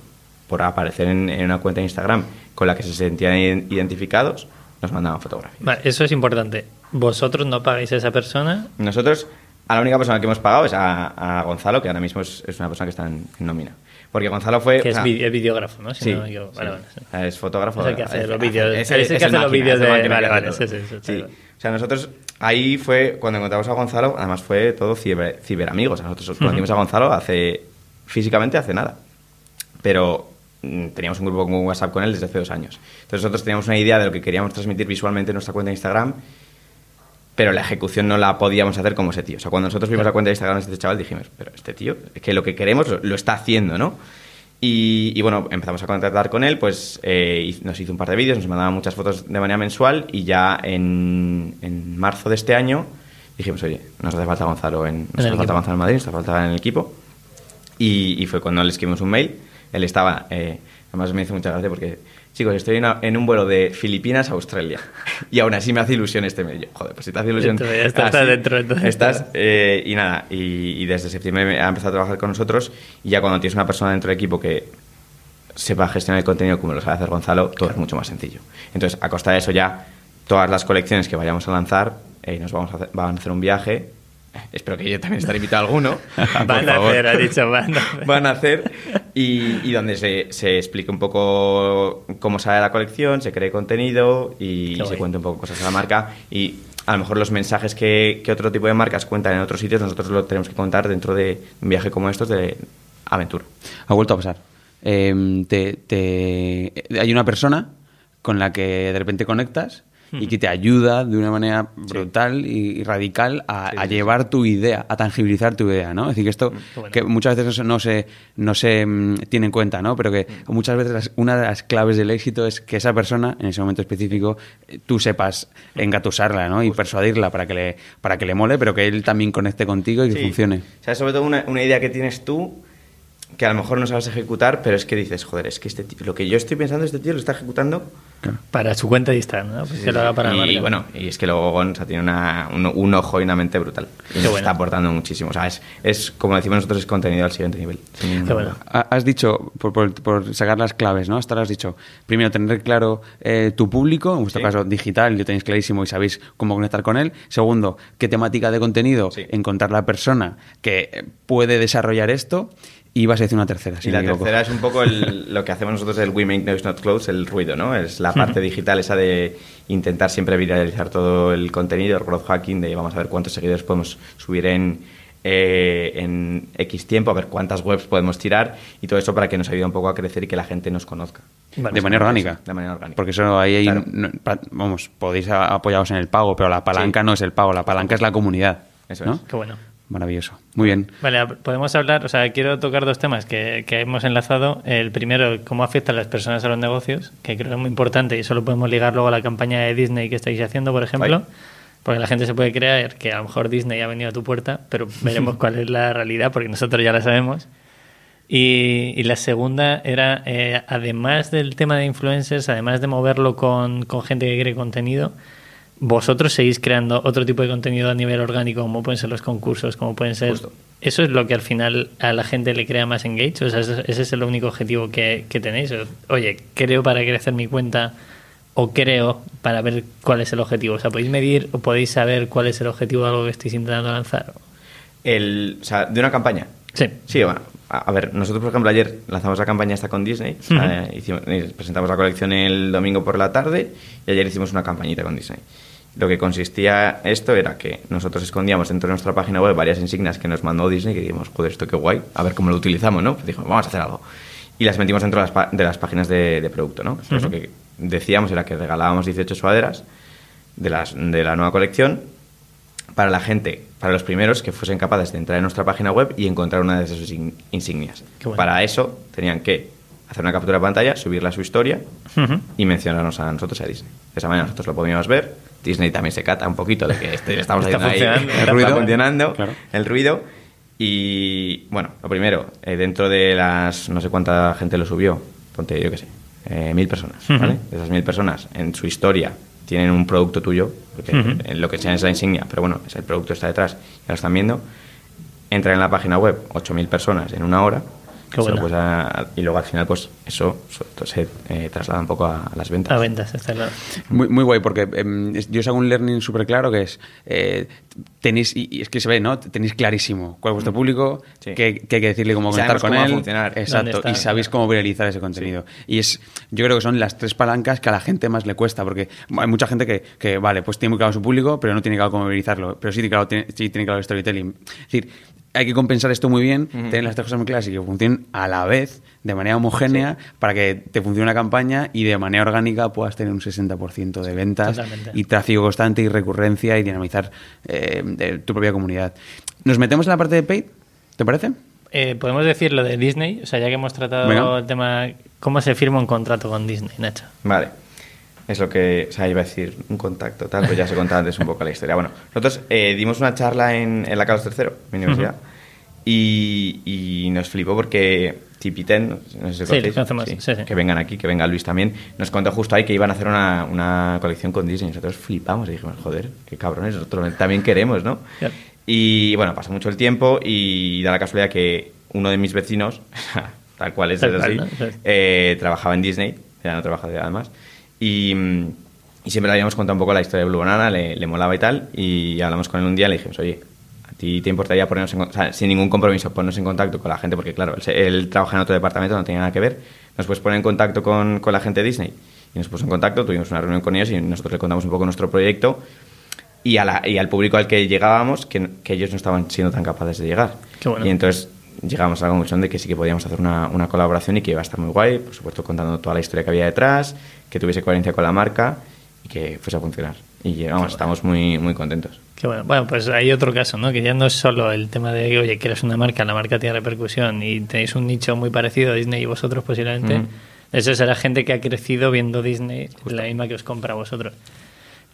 S3: por aparecer en, en una cuenta de Instagram con la que se sentían iden- identificados, nos mandaban fotografías.
S1: Vale, eso es importante. Vosotros no pagáis a esa persona.
S3: Nosotros, a la única persona que hemos pagado es a, a Gonzalo, que ahora mismo es, es una persona que está en, en nómina. Porque Gonzalo fue.
S1: Que
S3: o
S1: es
S3: sea,
S1: vi- es videógrafo, ¿no? Si
S3: sí,
S1: no. Vale,
S3: sí.
S1: vale, sí.
S3: O sea, Es fotógrafo.
S1: Es el que hace los vídeos.
S3: es-
S1: Es el que hace los vídeos de- vale, vale,
S3: hace
S1: sí, sí, sí.
S3: O sea, nosotros ahí fue cuando encontramos a Gonzalo, además fue todo ciber, ciberamigos. Nosotros conocimos a Gonzalo hace físicamente hace nada. Pero teníamos un grupo con WhatsApp con él desde hace dos años. Entonces nosotros teníamos una idea de lo que queríamos transmitir visualmente en nuestra cuenta de Instagram, pero la ejecución no la podíamos hacer como ese tío. O sea, cuando nosotros vimos la cuenta de Instagram de este chaval dijimos, pero este tío, es que lo que queremos lo, lo está haciendo, ¿no? Y, y bueno, empezamos a contactar con él, pues eh, nos hizo un par de vídeos, nos mandaba muchas fotos de manera mensual y ya en, en marzo de este año dijimos, oye, nos hace falta Gonzalo en, nos hace falta. Gonzalo en Madrid, nos hace falta en el equipo. Y, y fue cuando le escribimos un mail. Él estaba, eh, además me hizo mucha gracia porque, chicos, estoy en, un vuelo de Filipinas a Australia. Y aún así me hace ilusión este. Yo, joder, pues si te hace ilusión.
S1: Dentro, ya está- está
S3: así,
S1: dentro, entonces.
S3: Estás, eh, y nada, y, y desde septiembre ha empezado a trabajar con nosotros. Y ya cuando tienes una persona dentro del equipo que sepa gestionar el contenido como lo sabe hacer Gonzalo, todo es mucho más sencillo. Entonces, a costa de eso ya, todas las colecciones que vayamos a lanzar, eh, nos vamos a hacer, van a hacer un viaje. Espero que yo también estaré invitado a alguno.
S1: Van a hacer, ha dicho, van a hacer.
S3: Van a hacer y, y donde se, se explique un poco cómo sale la colección, se cree contenido y,
S1: Qué
S3: se
S1: guay.
S3: cuente un poco cosas de la marca y a lo mejor los mensajes que, que otro tipo de marcas cuentan en otros sitios nosotros lo tenemos que contar dentro de un viaje como estos de aventura.
S2: Ha vuelto a pasar. Eh, te- te- hay una persona con la que de repente conectas y que te ayuda de una manera brutal y, y radical a, a llevar tu idea, a tangibilizar tu idea, ¿no? Es decir, que esto
S1: bueno.
S2: que muchas veces no se, no se mm, tiene en cuenta, ¿no? Pero que muchas veces las- una de las claves del éxito es que esa persona, en ese momento específico, eh, tú sepas engatusarla, ¿no? Y persuadirla para que le, para que le mole, pero que él también conecte contigo y que funcione.
S3: O sea, sobre todo una, una idea que tienes tú que a lo mejor no sabes ejecutar, pero es que dices, joder, es que este tío- lo que yo estoy pensando, este tío lo está ejecutando.
S1: Para su cuenta de Instagram, ¿no? Pues que lo haga para la
S3: y
S1: marca.
S3: bueno, y es que luego Gon o sea, tiene una- un, un ojo y una mente brutal. Y nos
S1: bueno.
S3: está aportando muchísimo. O sea, es, es, como decimos nosotros, es contenido al siguiente nivel.
S1: Qué bueno.
S2: Has dicho, por, por- por sacar las claves, ¿no? Hasta ahora has dicho, primero, tener claro eh, tu público, en vuestro
S3: Sí.
S2: caso digital, lo tenéis clarísimo y sabéis cómo conectar con él. Segundo, qué temática de contenido,
S3: Sí.
S2: encontrar la persona que puede desarrollar esto. Y vas a decir una tercera, si
S3: y la
S2: me
S3: tercera es un poco el- lo que hacemos nosotros, el We Make Noise Not Close, el ruido, ¿no? Es la parte digital, esa de intentar siempre viralizar todo el contenido, el growth hacking, de vamos a ver cuántos seguidores podemos subir en, eh, en X tiempo, a ver cuántas webs podemos tirar y todo eso para que nos ayude un poco a crecer y que la gente nos conozca.
S1: Vale.
S2: de manera orgánica.
S3: De manera orgánica.
S2: Porque eso ahí, hay-
S3: Claro.
S2: no- vamos, podéis apoyaros en el pago, pero la palanca
S3: Sí.
S2: no es el pago, la palanca es la comunidad.
S3: Eso
S2: ¿no?
S3: es.
S1: Qué bueno.
S2: Maravilloso. Muy bien.
S1: Vale, podemos hablar, o sea, quiero tocar dos temas que, que hemos enlazado. El primero, cómo afecta a las personas a los negocios, que creo que es muy importante y eso lo podemos ligar luego a la campaña de Disney que estáis haciendo, por ejemplo.
S3: Vale.
S1: Porque la gente se puede creer que a lo mejor Disney ha venido a tu puerta, pero veremos cuál es la realidad, porque nosotros ya la sabemos. Y, y la segunda era, eh, además del tema de influencers, además de moverlo con, con gente que cree contenido, vosotros seguís creando otro tipo de contenido a nivel orgánico, como pueden ser los concursos, como pueden ser...
S3: Justo.
S1: ¿Eso es lo que al final a la gente le crea más engage? O sea, ese es el único objetivo que, que tenéis. Oye, creo para crecer mi cuenta o creo para ver cuál es el objetivo. O sea, ¿podéis medir o podéis saber cuál es el objetivo de algo que estáis intentando lanzar?
S3: El, o sea, de una campaña.
S1: Sí.
S3: Sí, bueno, a, ver, nosotros por ejemplo ayer lanzamos la campaña esta con Disney, eh, hicimos- eh, presentamos la colección el domingo por la tarde y ayer hicimos una campañita con Disney. Lo que consistía esto era que nosotros escondíamos dentro de nuestra página web varias insignias que nos mandó Disney que dijimos, joder, esto qué guay, a ver cómo lo utilizamos, ¿no? Pues dijimos, vamos a hacer algo. Y las metimos dentro de las, pa- de las páginas de, de producto, ¿no? Entonces lo que decíamos era que regalábamos 18 sudaderas de, las, de la nueva colección para la gente, para los primeros que fuesen capaces de entrar en nuestra página web y encontrar una de esas in- insignias.
S1: Bueno.
S3: Para eso tenían que hacer una captura de pantalla, subirla a su historia
S1: Ujú.
S3: y mencionarnos a nosotros a Disney. De esa manera nosotros lo podíamos ver. Disney también se cata un poquito de que este- estamos
S1: Está
S3: haciendo ahí
S1: funcionando,
S3: el
S1: está
S3: ruido
S2: funcionando.
S3: funcionando,
S2: Claro.
S3: el ruido. Y bueno, lo primero, eh, dentro de las, no sé cuánta gente lo subió, ponte yo qué sé, eh, mil personas, ¿vale?
S1: Ujú.
S3: De esas mil personas, en su historia tienen un producto tuyo, porque en lo que sea es la insignia, pero bueno, es el producto está detrás, ya lo están viendo. Entran en la página web 8.000 personas en una hora.
S1: Qué
S3: eso,
S1: bueno.
S3: pues, a- y luego al final, pues eso so- se eh, traslada un poco a, a las ventas.
S1: A ventas, está claro.
S2: Muy, muy guay, porque em, es- yo os hago un learning súper claro que es, eh, tenéis, y, y es que se ve, ¿no? Tenéis clarísimo cuál es vuestro público,
S3: Sí.
S2: qué, qué hay que decirle, cómo conectar con
S3: cómo
S2: él.
S3: funcionar.
S2: Exacto, y sabéis cómo viralizar ese contenido. Y es, yo creo que son las tres palancas que a la gente más le cuesta, porque hay mucha gente que, que, vale, pues tiene muy claro su público, pero no tiene claro cómo viralizarlo, pero sí tiene claro, tiene, sí tiene claro el storytelling. Es decir, hay que compensar esto muy bien, tener las tres cosas muy claras y que funcionen a la vez, de manera homogénea, para que te funcione una campaña y de manera orgánica puedas tener un 60% de ventas
S1: Totalmente.
S2: y tráfico constante y recurrencia y dinamizar eh, de tu propia comunidad. ¿Nos metemos en la parte de paid? ¿Te parece?
S1: Eh, Podemos decir lo de Disney, o sea, ya que hemos tratado
S2: Venga.
S1: el tema, ¿cómo se firma un contrato con Disney, Nacho?
S3: Vale. Es lo que, o sea, iba a decir un contacto, tal, pues ya se contaba antes un poco la historia. Bueno, nosotros eh, dimos una charla en, en la Carlos III, mi universidad, y, y nos flipó porque Tipiten, no sé si
S1: Sí,
S3: conocéis,
S1: sí, sí.
S3: que vengan aquí, que venga Luis también, nos contó justo ahí que iban a hacer una, una colección con Disney. Nosotros flipamos y dijimos, joder, qué cabrones, nosotros también queremos, ¿no? Y bueno, pasó mucho el tiempo y da la casualidad que uno de mis vecinos, tal cual es,
S1: Tal
S3: es
S1: cual,
S3: así,
S1: ¿no? Sí.
S3: eh, trabajaba en Disney, ya no trabaja de además, y, mm, y siempre le habíamos contado un poco la historia de Blue Banana, le, le molaba y tal, y hablamos con él un día y le dijimos, oye, ¿a ti te importaría ponernos en o sea, sin ningún compromiso, ponernos en contacto con la gente? Porque claro, él, él trabaja en otro departamento, no tenía nada que ver, nos puedes poner en contacto con, con la gente de Disney. Y nos puso en contacto, tuvimos una reunión con ellos y nosotros le contamos un poco nuestro proyecto y, a la- y al público al que llegábamos que, que ellos no estaban siendo tan capaces de llegar.
S1: Qué bueno.
S3: Y entonces llegamos a la conclusión de que sí que podíamos hacer una, una colaboración y que iba a estar muy guay, por supuesto contando toda la historia que había detrás, que tuviese coherencia con la marca y que fuese a funcionar. Y vamos, estamos muy, muy contentos.
S1: Qué bueno. Bueno, pues hay otro caso, ¿no? Que ya no es solo el tema de, oye, que eres una marca, la marca tiene repercusión y tenéis un nicho muy parecido a Disney y vosotros posiblemente.
S3: Ujú.
S1: Eso será gente que ha crecido viendo Disney, la misma que os compra a vosotros.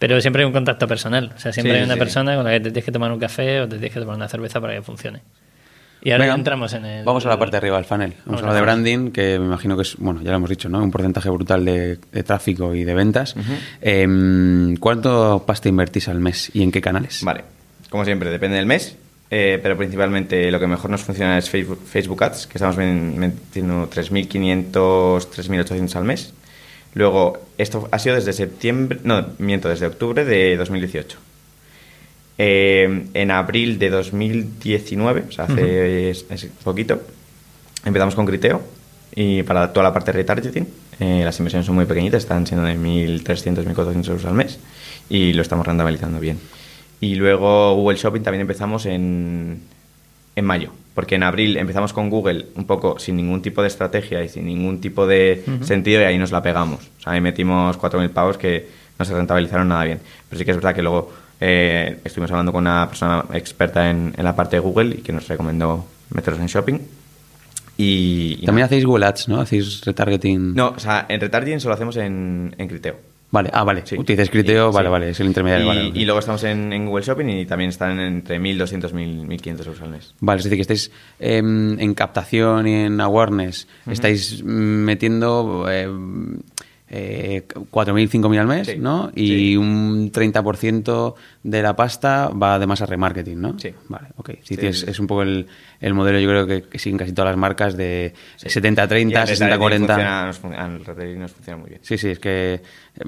S1: Pero siempre hay un contacto personal. O sea, siempre
S3: Sí,
S1: hay una
S3: sí.
S1: persona con la que te tienes que tomar un café o te tienes que tomar una cerveza para que funcione. Y ahora
S2: Venga,
S1: entramos en el...
S2: Vamos a la parte de arriba del funnel. Vamos,
S1: Vamos
S2: a hablar de branding, que me imagino que es, bueno, ya lo hemos dicho, ¿no? Un porcentaje brutal de, de tráfico y de ventas. Em, ¿Cuánto pasta invertís al mes y en qué canales?
S3: Vale, como siempre, depende del mes, eh, pero principalmente lo que mejor nos funciona es Facebook, Facebook Ads, que estamos metiendo 3.500, 3.800 al mes. Luego, esto ha sido desde septiembre, no, miento, desde octubre de 2018. Eh, en abril de 2019, o sea, hace es- es poquito, empezamos con Criteo y para toda la parte de retargeting. eh, las inversiones son muy pequeñitas, están siendo de 1.300, 1.400 euros al mes y lo estamos rentabilizando bien. Y luego Google Shopping también empezamos en, en mayo, porque en abril empezamos con Google un poco sin ningún tipo de estrategia y sin ningún tipo de sentido y ahí nos la pegamos. O sea, ahí metimos 4.000 pavos que no se rentabilizaron nada bien. Pero sí que es verdad que luego eh, estuvimos hablando con una persona experta en, en la parte de Google y que nos recomendó meternos en shopping. Y, y
S2: También
S3: nada.
S2: hacéis Google Ads, ¿no? Hacéis retargeting.
S3: No, o sea, en retargeting solo hacemos en, en Criteo.
S2: Vale, ah, vale.
S3: Sí.
S2: Utilizas Criteo,
S3: Y-
S2: vale,
S3: sí.
S2: vale, es el intermediario.
S3: Y,
S2: vale,
S3: y luego estamos en, en Google Shopping y también están entre 1.200 y 1.500 euros al mes.
S2: Vale, es decir, que estáis em, en captación y en awareness, estáis metiendo eh, eh, 4.000, 5.000 al mes,
S3: Sí,
S2: ¿no? Y
S3: sí.
S2: un 30% de la pasta va además a remarketing, ¿no?
S3: Sí.
S2: Vale, ok. Sí,
S3: sí.
S2: es un poco el, el modelo, yo creo que, que siguen casi todas las marcas de 70-30,
S3: Y el retargeting
S2: 60-40.
S3: funciona- nos fun- El retargeting nos funciona muy bien.
S2: Sí, sí, es que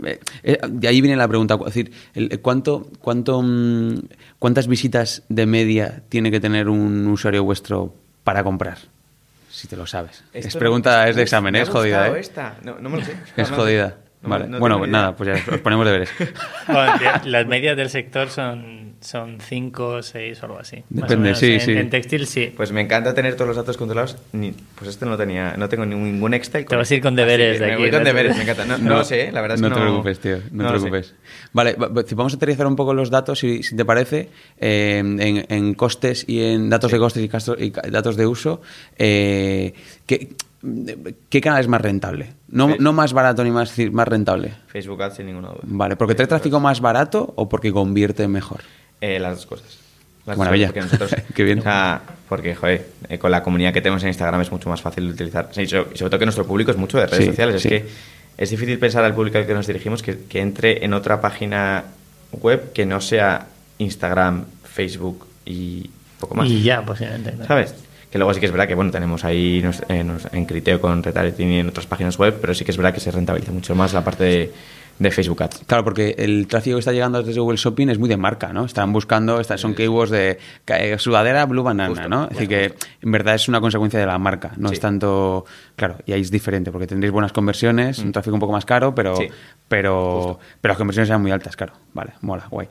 S2: eh, eh, de ahí viene la pregunta, es decir, el- ¿cuánto, cuánto, mm, ¿cuántas visitas de media tiene que tener un usuario vuestro para comprar? Si te lo sabes. es pregunta,
S3: no-
S2: es de examen,
S3: me ha
S2: es jodida, ¿eh?
S3: esta. No, no me lo sé.
S2: Es jodida.
S3: no,
S2: vale.
S3: no
S2: bueno, pues nada, pues ya os ponemos deberes.
S1: Bueno, las medias del sector son, son 5, 6 o algo así. Más o
S2: Depende,
S1: menos.
S2: sí,
S1: en,
S2: sí.
S1: en textil sí.
S3: Pues me encanta tener todos los datos controlados. Ni, pues este no lo tenía, no tengo ningún Excel.
S1: Te vas a ir con deberes de
S3: me
S1: aquí,
S3: voy con
S1: no te-
S3: deberes, me encanta. No, no lo sé, la verdad es
S2: no
S3: que
S2: te
S3: no.
S2: preocupes, tío, no, te preocupes. Vale, va- va- vamos a aterrizar un poco los datos, si, si te parece, eh, en, en costes y en datos de costes y, datos de uso. eh, ¿qué, qué canal es más rentable? No, no más barato ni más, más rentable.
S3: Facebook Ads sin ninguna duda.
S2: Vale, ¿porque trae tráfico más barato o porque convierte mejor?
S3: Eh, las dos cosas. Las
S2: maravilla.
S3: dos cosas, porque nosotros,
S2: Qué bien.
S3: O sea, porque, joder, eh, con la comunidad que tenemos en Instagram es mucho más fácil de utilizar. Sí, y so- y sobre todo que nuestro público es mucho de redes
S2: Sí,
S3: sociales.
S2: sí.
S3: Es que es difícil pensar al público al que nos dirigimos que, que entre en otra página web que no sea Instagram, Facebook y poco más.
S1: Y ya, posiblemente.
S3: ¿Sabes? Que luego sí que es verdad que bueno tenemos ahí nos- eh, nos- en Criteo con retargeting y en otras páginas web, pero sí que es verdad que se rentabiliza mucho más la parte de, de Facebook Ads.
S2: Claro, porque el tráfico que está llegando desde Google Shopping es muy de marca, ¿no? Están buscando, estas son keywords de eh, sudadera Blue Banana,
S3: Justo,
S2: ¿no? Decir, que en verdad es una consecuencia de la marca, no
S3: Sí.
S2: es tanto... Claro, y ahí es diferente, porque tendréis buenas conversiones, un tráfico un poco más caro, pero,
S3: Mm. Sí.
S2: pero, pero las conversiones eran muy altas, claro. Vale, mola, guay.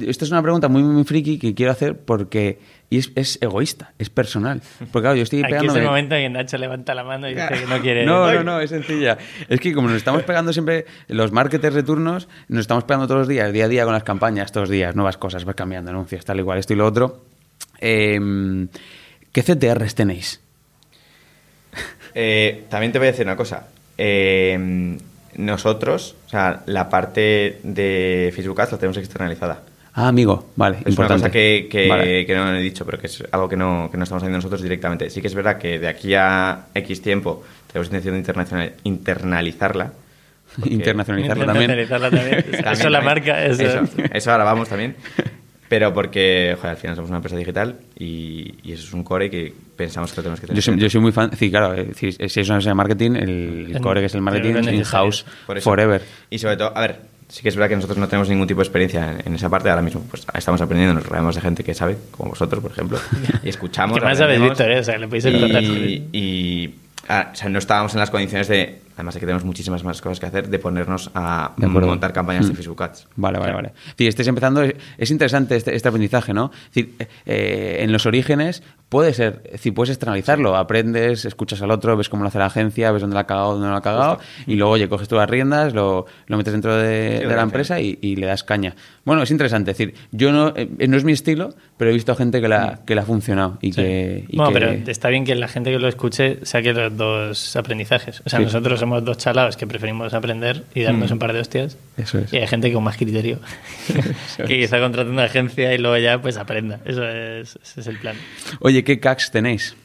S2: Esta es una pregunta muy, muy friki que quiero hacer porque y es, es egoísta, es personal. Porque claro, yo estoy
S1: Aquí es el momento en que Nacho levanta la mano y dice que no quiere.
S2: No, no, no, es sencilla. Es que como nos estamos pegando siempre, los marketers de turnos, nos estamos pegando todos los días, día a día con las campañas, todos los días, nuevas cosas, vas cambiando, anuncios, tal igual, esto y lo otro. Eh, ¿Qué CTRs tenéis?
S3: Eh, también te voy a decir una cosa. Eh, nosotros, o sea, la parte de Facebook Ads la tenemos externalizada.
S2: Ah, amigo, vale,
S3: Es
S2: importante.
S3: una cosa que, que-
S2: Vale.
S3: que no he dicho, pero que es algo que no, que no estamos haciendo nosotros directamente. Sí que es verdad que de aquí a X tiempo tenemos intención de internacional- internalizarla.
S2: también.
S1: Internacionalizarla también.
S3: También,
S1: Eso la marca. Eso.
S3: Eso, eso ahora vamos también. Pero porque, joder, al final somos una empresa digital y, y eso es un core que pensamos que lo tenemos que tener.
S2: Yo soy, yo soy muy fan, sí, claro, eh, si, es una empresa de marketing, el, core que es el marketing,
S1: es
S2: in-house, forever.
S3: Y sobre todo, a ver, sí que es verdad que nosotros no tenemos ningún tipo de experiencia en, en esa parte. Ahora mismo pues estamos aprendiendo, nos rodeamos de gente que sabe, como vosotros, por ejemplo, y escuchamos.
S1: ¿Qué más sabes. Víctor? eh? O sea, le podéis contar.
S3: y, y, ah, o sea, no estábamos en las condiciones de, además de que tenemos muchísimas más cosas que hacer, de ponernos a
S2: De
S3: montar campañas de
S2: Mm.
S3: Facebook Ads.
S2: Vale, vale, vale. Es decir, estáis empezando, es, es interesante este, este aprendizaje, ¿no? Es decir, eh, en los orígenes, puede ser, es decir, puedes externalizarlo, aprendes, escuchas al otro, ves cómo lo hace la agencia, ves dónde la ha cagado, dónde no la ha cagado, y luego, oye, coges tú las riendas, lo, lo metes dentro de, de la empresa y, y le das caña. Bueno, es interesante, es decir, yo no, eh, no es mi estilo, pero he visto gente que la, que le ha funcionado y que... y
S1: bueno,
S2: que-
S1: pero está bien que la gente que lo escuche saque los dos aprendizajes. O sea,
S2: Sí.
S1: nosotros somos dos chalados que preferimos aprender y darnos
S2: Mm.
S1: un par de hostias.
S2: Eso es.
S1: Y hay gente con más criterio que quizá contrate una agencia y luego ya pues aprenda. Eso es, ese es el plan.
S2: Oye, ¿qué CACs tenéis?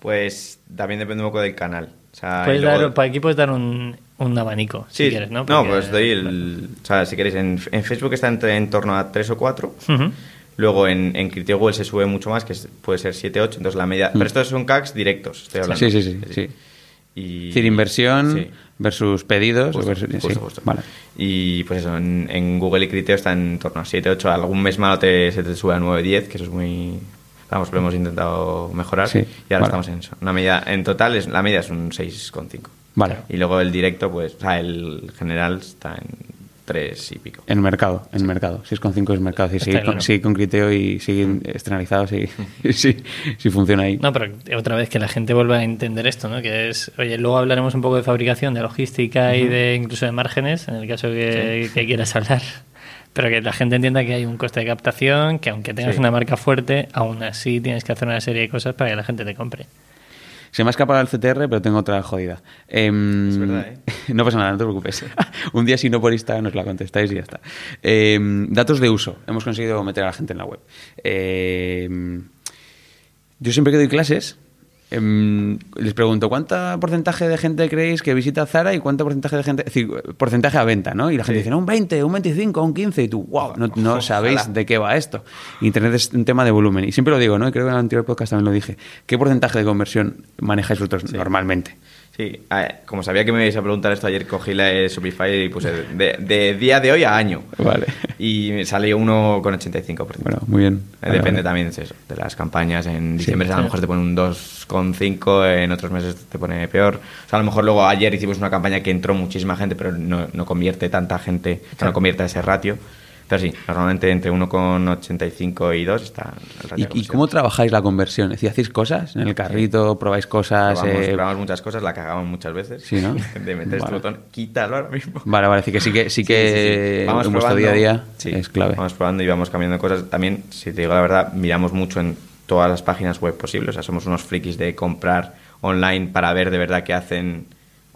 S3: Pues también depende un poco del canal. O sea,
S1: Puedes
S3: luego-
S1: dar, por aquí puedes dar un, un abanico, si
S3: Sí,
S1: quieres, ¿no?
S3: No,
S1: Porque-
S3: pues doy el... O sea, si queréis, en, en Facebook está entre, en torno a 3 o 4.
S1: Ujú.
S3: Luego en, en Google se sube mucho más, que puede ser 7 8. Entonces la media... Pero estos son CACs directos, estoy hablando.
S2: Mm. Sí, sí, sí, sí.
S3: Y...
S2: Decir, inversión
S3: Sí.
S2: versus pedidos.
S3: Justo,
S2: versus-
S3: justo,
S2: sí,
S3: justo.
S2: Vale.
S3: Y pues eso, en, en Google y Criteo está en torno a 7, 8. Algún mes malo te, se te sube a 9, 10, que eso es muy... Vamos, lo hemos intentado mejorar.
S2: Sí,
S3: y ahora
S2: vale.
S3: estamos en eso. Una media, en total, es, la media es un 6,5.
S2: Vale.
S3: Y luego el directo, pues, o sea, el general está en 3 y pico.
S2: En mercado, en mercado. 6,5 es mercado. Si
S1: Está
S2: sigue, con,
S1: claro.
S2: sigue con Criteo y sigue externalizado, sí, sí, sí funciona ahí.
S1: No, pero otra vez que la gente vuelva a entender esto, ¿no? Que es, oye, luego hablaremos un poco de fabricación, de logística y de incluso de márgenes, en el caso que, que quieras hablar. Pero que la gente entienda que hay un coste de captación, que aunque tengas
S3: Sí.
S1: una marca fuerte, aún así tienes que hacer una serie de cosas para que la gente te compre.
S2: Se me ha escapado el CTR, pero tengo otra jodida. Em,
S3: Es verdad, ¿eh?
S2: No pasa nada, no te preocupes. Un día, si no por Instagram, nos la contestáis y ya está. Em, datos de uso. Hemos conseguido meter a la gente en la web. Em, yo siempre que doy clases, em, les pregunto, ¿cuánto porcentaje de gente creéis que visita Zara y cuánto porcentaje de gente, es decir, porcentaje a venta, ¿no? Y la gente
S3: Sí.
S2: dice, un 20, un 25, un 15, y tú, wow, no, no
S3: Ojalá.
S2: sabéis de qué va esto. Internet es un tema de volumen. Y siempre lo digo, ¿no? Y creo que en el anterior podcast también lo dije. ¿Qué porcentaje de conversión manejáis vosotros normalmente?
S3: Sí, a- como sabía que me ibais a preguntar esto ayer, cogí la de Shopify y puse de, de día de hoy a año.
S2: Vale.
S3: Y me salió uno con 85%.
S2: Bueno, muy bien.
S3: Eh,
S2: Vale,
S3: Depende
S2: vale.
S3: también de eso, de las campañas. En diciembre a lo
S1: sí.
S3: mejor te pone un 2,5, en otros meses te pone peor. O sea, a lo mejor luego ayer hicimos una campaña que entró muchísima gente, pero no, no convierte tanta gente, o sea, no convierte ese ratio. Entonces sí, normalmente entre 1,85 y 2 está el ratio
S2: ¿Y, cómo trabajáis la conversión? Es decir, ¿hacéis cosas en el carrito? ¿Probáis cosas?
S3: Probamos,
S2: eh,
S3: probamos muchas cosas, la cagamos muchas veces.
S2: Sí, ¿no?
S3: De meter este
S2: Vale.
S3: botón, quítalo ahora mismo.
S2: Vale, vale, decir, que sí que, sí que
S3: Vamos
S2: en vuestro
S3: probando.
S2: día a día
S3: Sí,
S2: es clave.
S3: Vamos probando y vamos cambiando cosas. También, si te digo la verdad, miramos mucho en todas las páginas web posibles. O sea, somos unos frikis de comprar online para ver de verdad qué hacen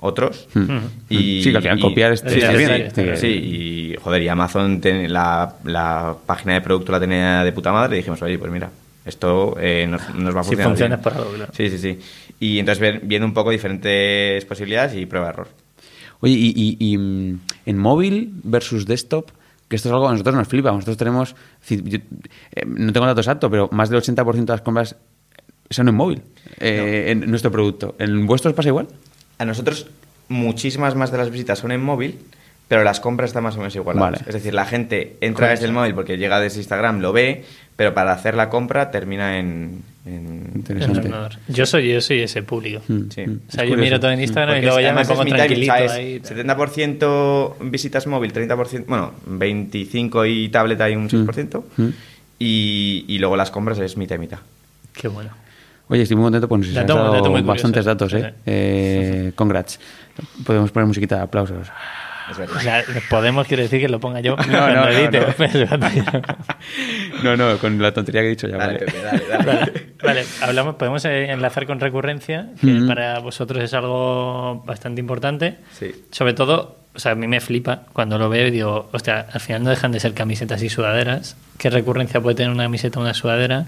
S3: otros.
S2: Hmm.
S3: Y,
S2: Sí, que al final
S3: y-
S2: copiar es-
S3: sí,
S1: bien,
S3: sí, y joder, y Amazon tiene la, la página de producto la tenía de puta madre y dijimos, oye, pues mira, esto eh, nos, nos va a
S1: Si
S3: funcionar.
S1: funciona
S3: bien".
S1: es por algo, claro.
S3: Sí, sí, sí. Y entonces viendo un poco diferentes posibilidades y prueba-error.
S2: Oye, y, y- y, mm, en móvil versus desktop, que esto es algo que a nosotros nos flipa. Nosotros tenemos, yo, eh, no tengo datos exactos, pero más del 80% de las compras son en móvil, eh, en nuestro producto. ¿En vuestros pasa igual?
S3: A nosotros muchísimas más de las visitas son en móvil, pero las compras están más o menos igualadas.
S2: Vale.
S3: Es decir, la gente entra desde el móvil porque llega desde Instagram, lo ve, pero para hacer la compra termina en... en-
S2: Interesante.
S1: Yo soy, yo soy ese público.
S2: Mm,
S3: Sí.
S2: mm,
S1: O
S2: es
S1: sea, yo
S2: curioso.
S1: miro todo en Instagram y luego ya me pongo
S3: y
S1: tranquilito
S3: mitad,
S1: ahí.
S3: 70% visitas móvil, 30%, bueno, 25 y tablet hay un 6%,
S2: Mm.
S3: y, y luego las compras es mitad y mitad.
S1: Qué bueno.
S2: Oye, estoy muy contento porque nos has
S1: Dato-
S2: dado
S1: dato muy curioso.
S2: bastantes datos, ¿eh?
S1: Sí.
S2: eh congrats. Podemos poner musiquita de aplausos.
S3: Es verdad.
S1: O sea, podemos, quiero decir que lo ponga yo
S2: no,
S1: cuando
S2: no,
S1: edite.
S2: no. No, no, con la tontería que he dicho ya,
S3: Dale,
S2: vale.
S3: Pepe, dale, dale.
S1: Vale, vale, hablamos, podemos enlazar con recurrencia, que
S2: Mm.
S1: para vosotros es algo bastante importante.
S3: Sí.
S1: Sobre todo, o sea, a mí me flipa cuando lo veo y digo, hostia, al final no dejan de ser camisetas y sudaderas. ¿Qué recurrencia puede tener una camiseta o una sudadera?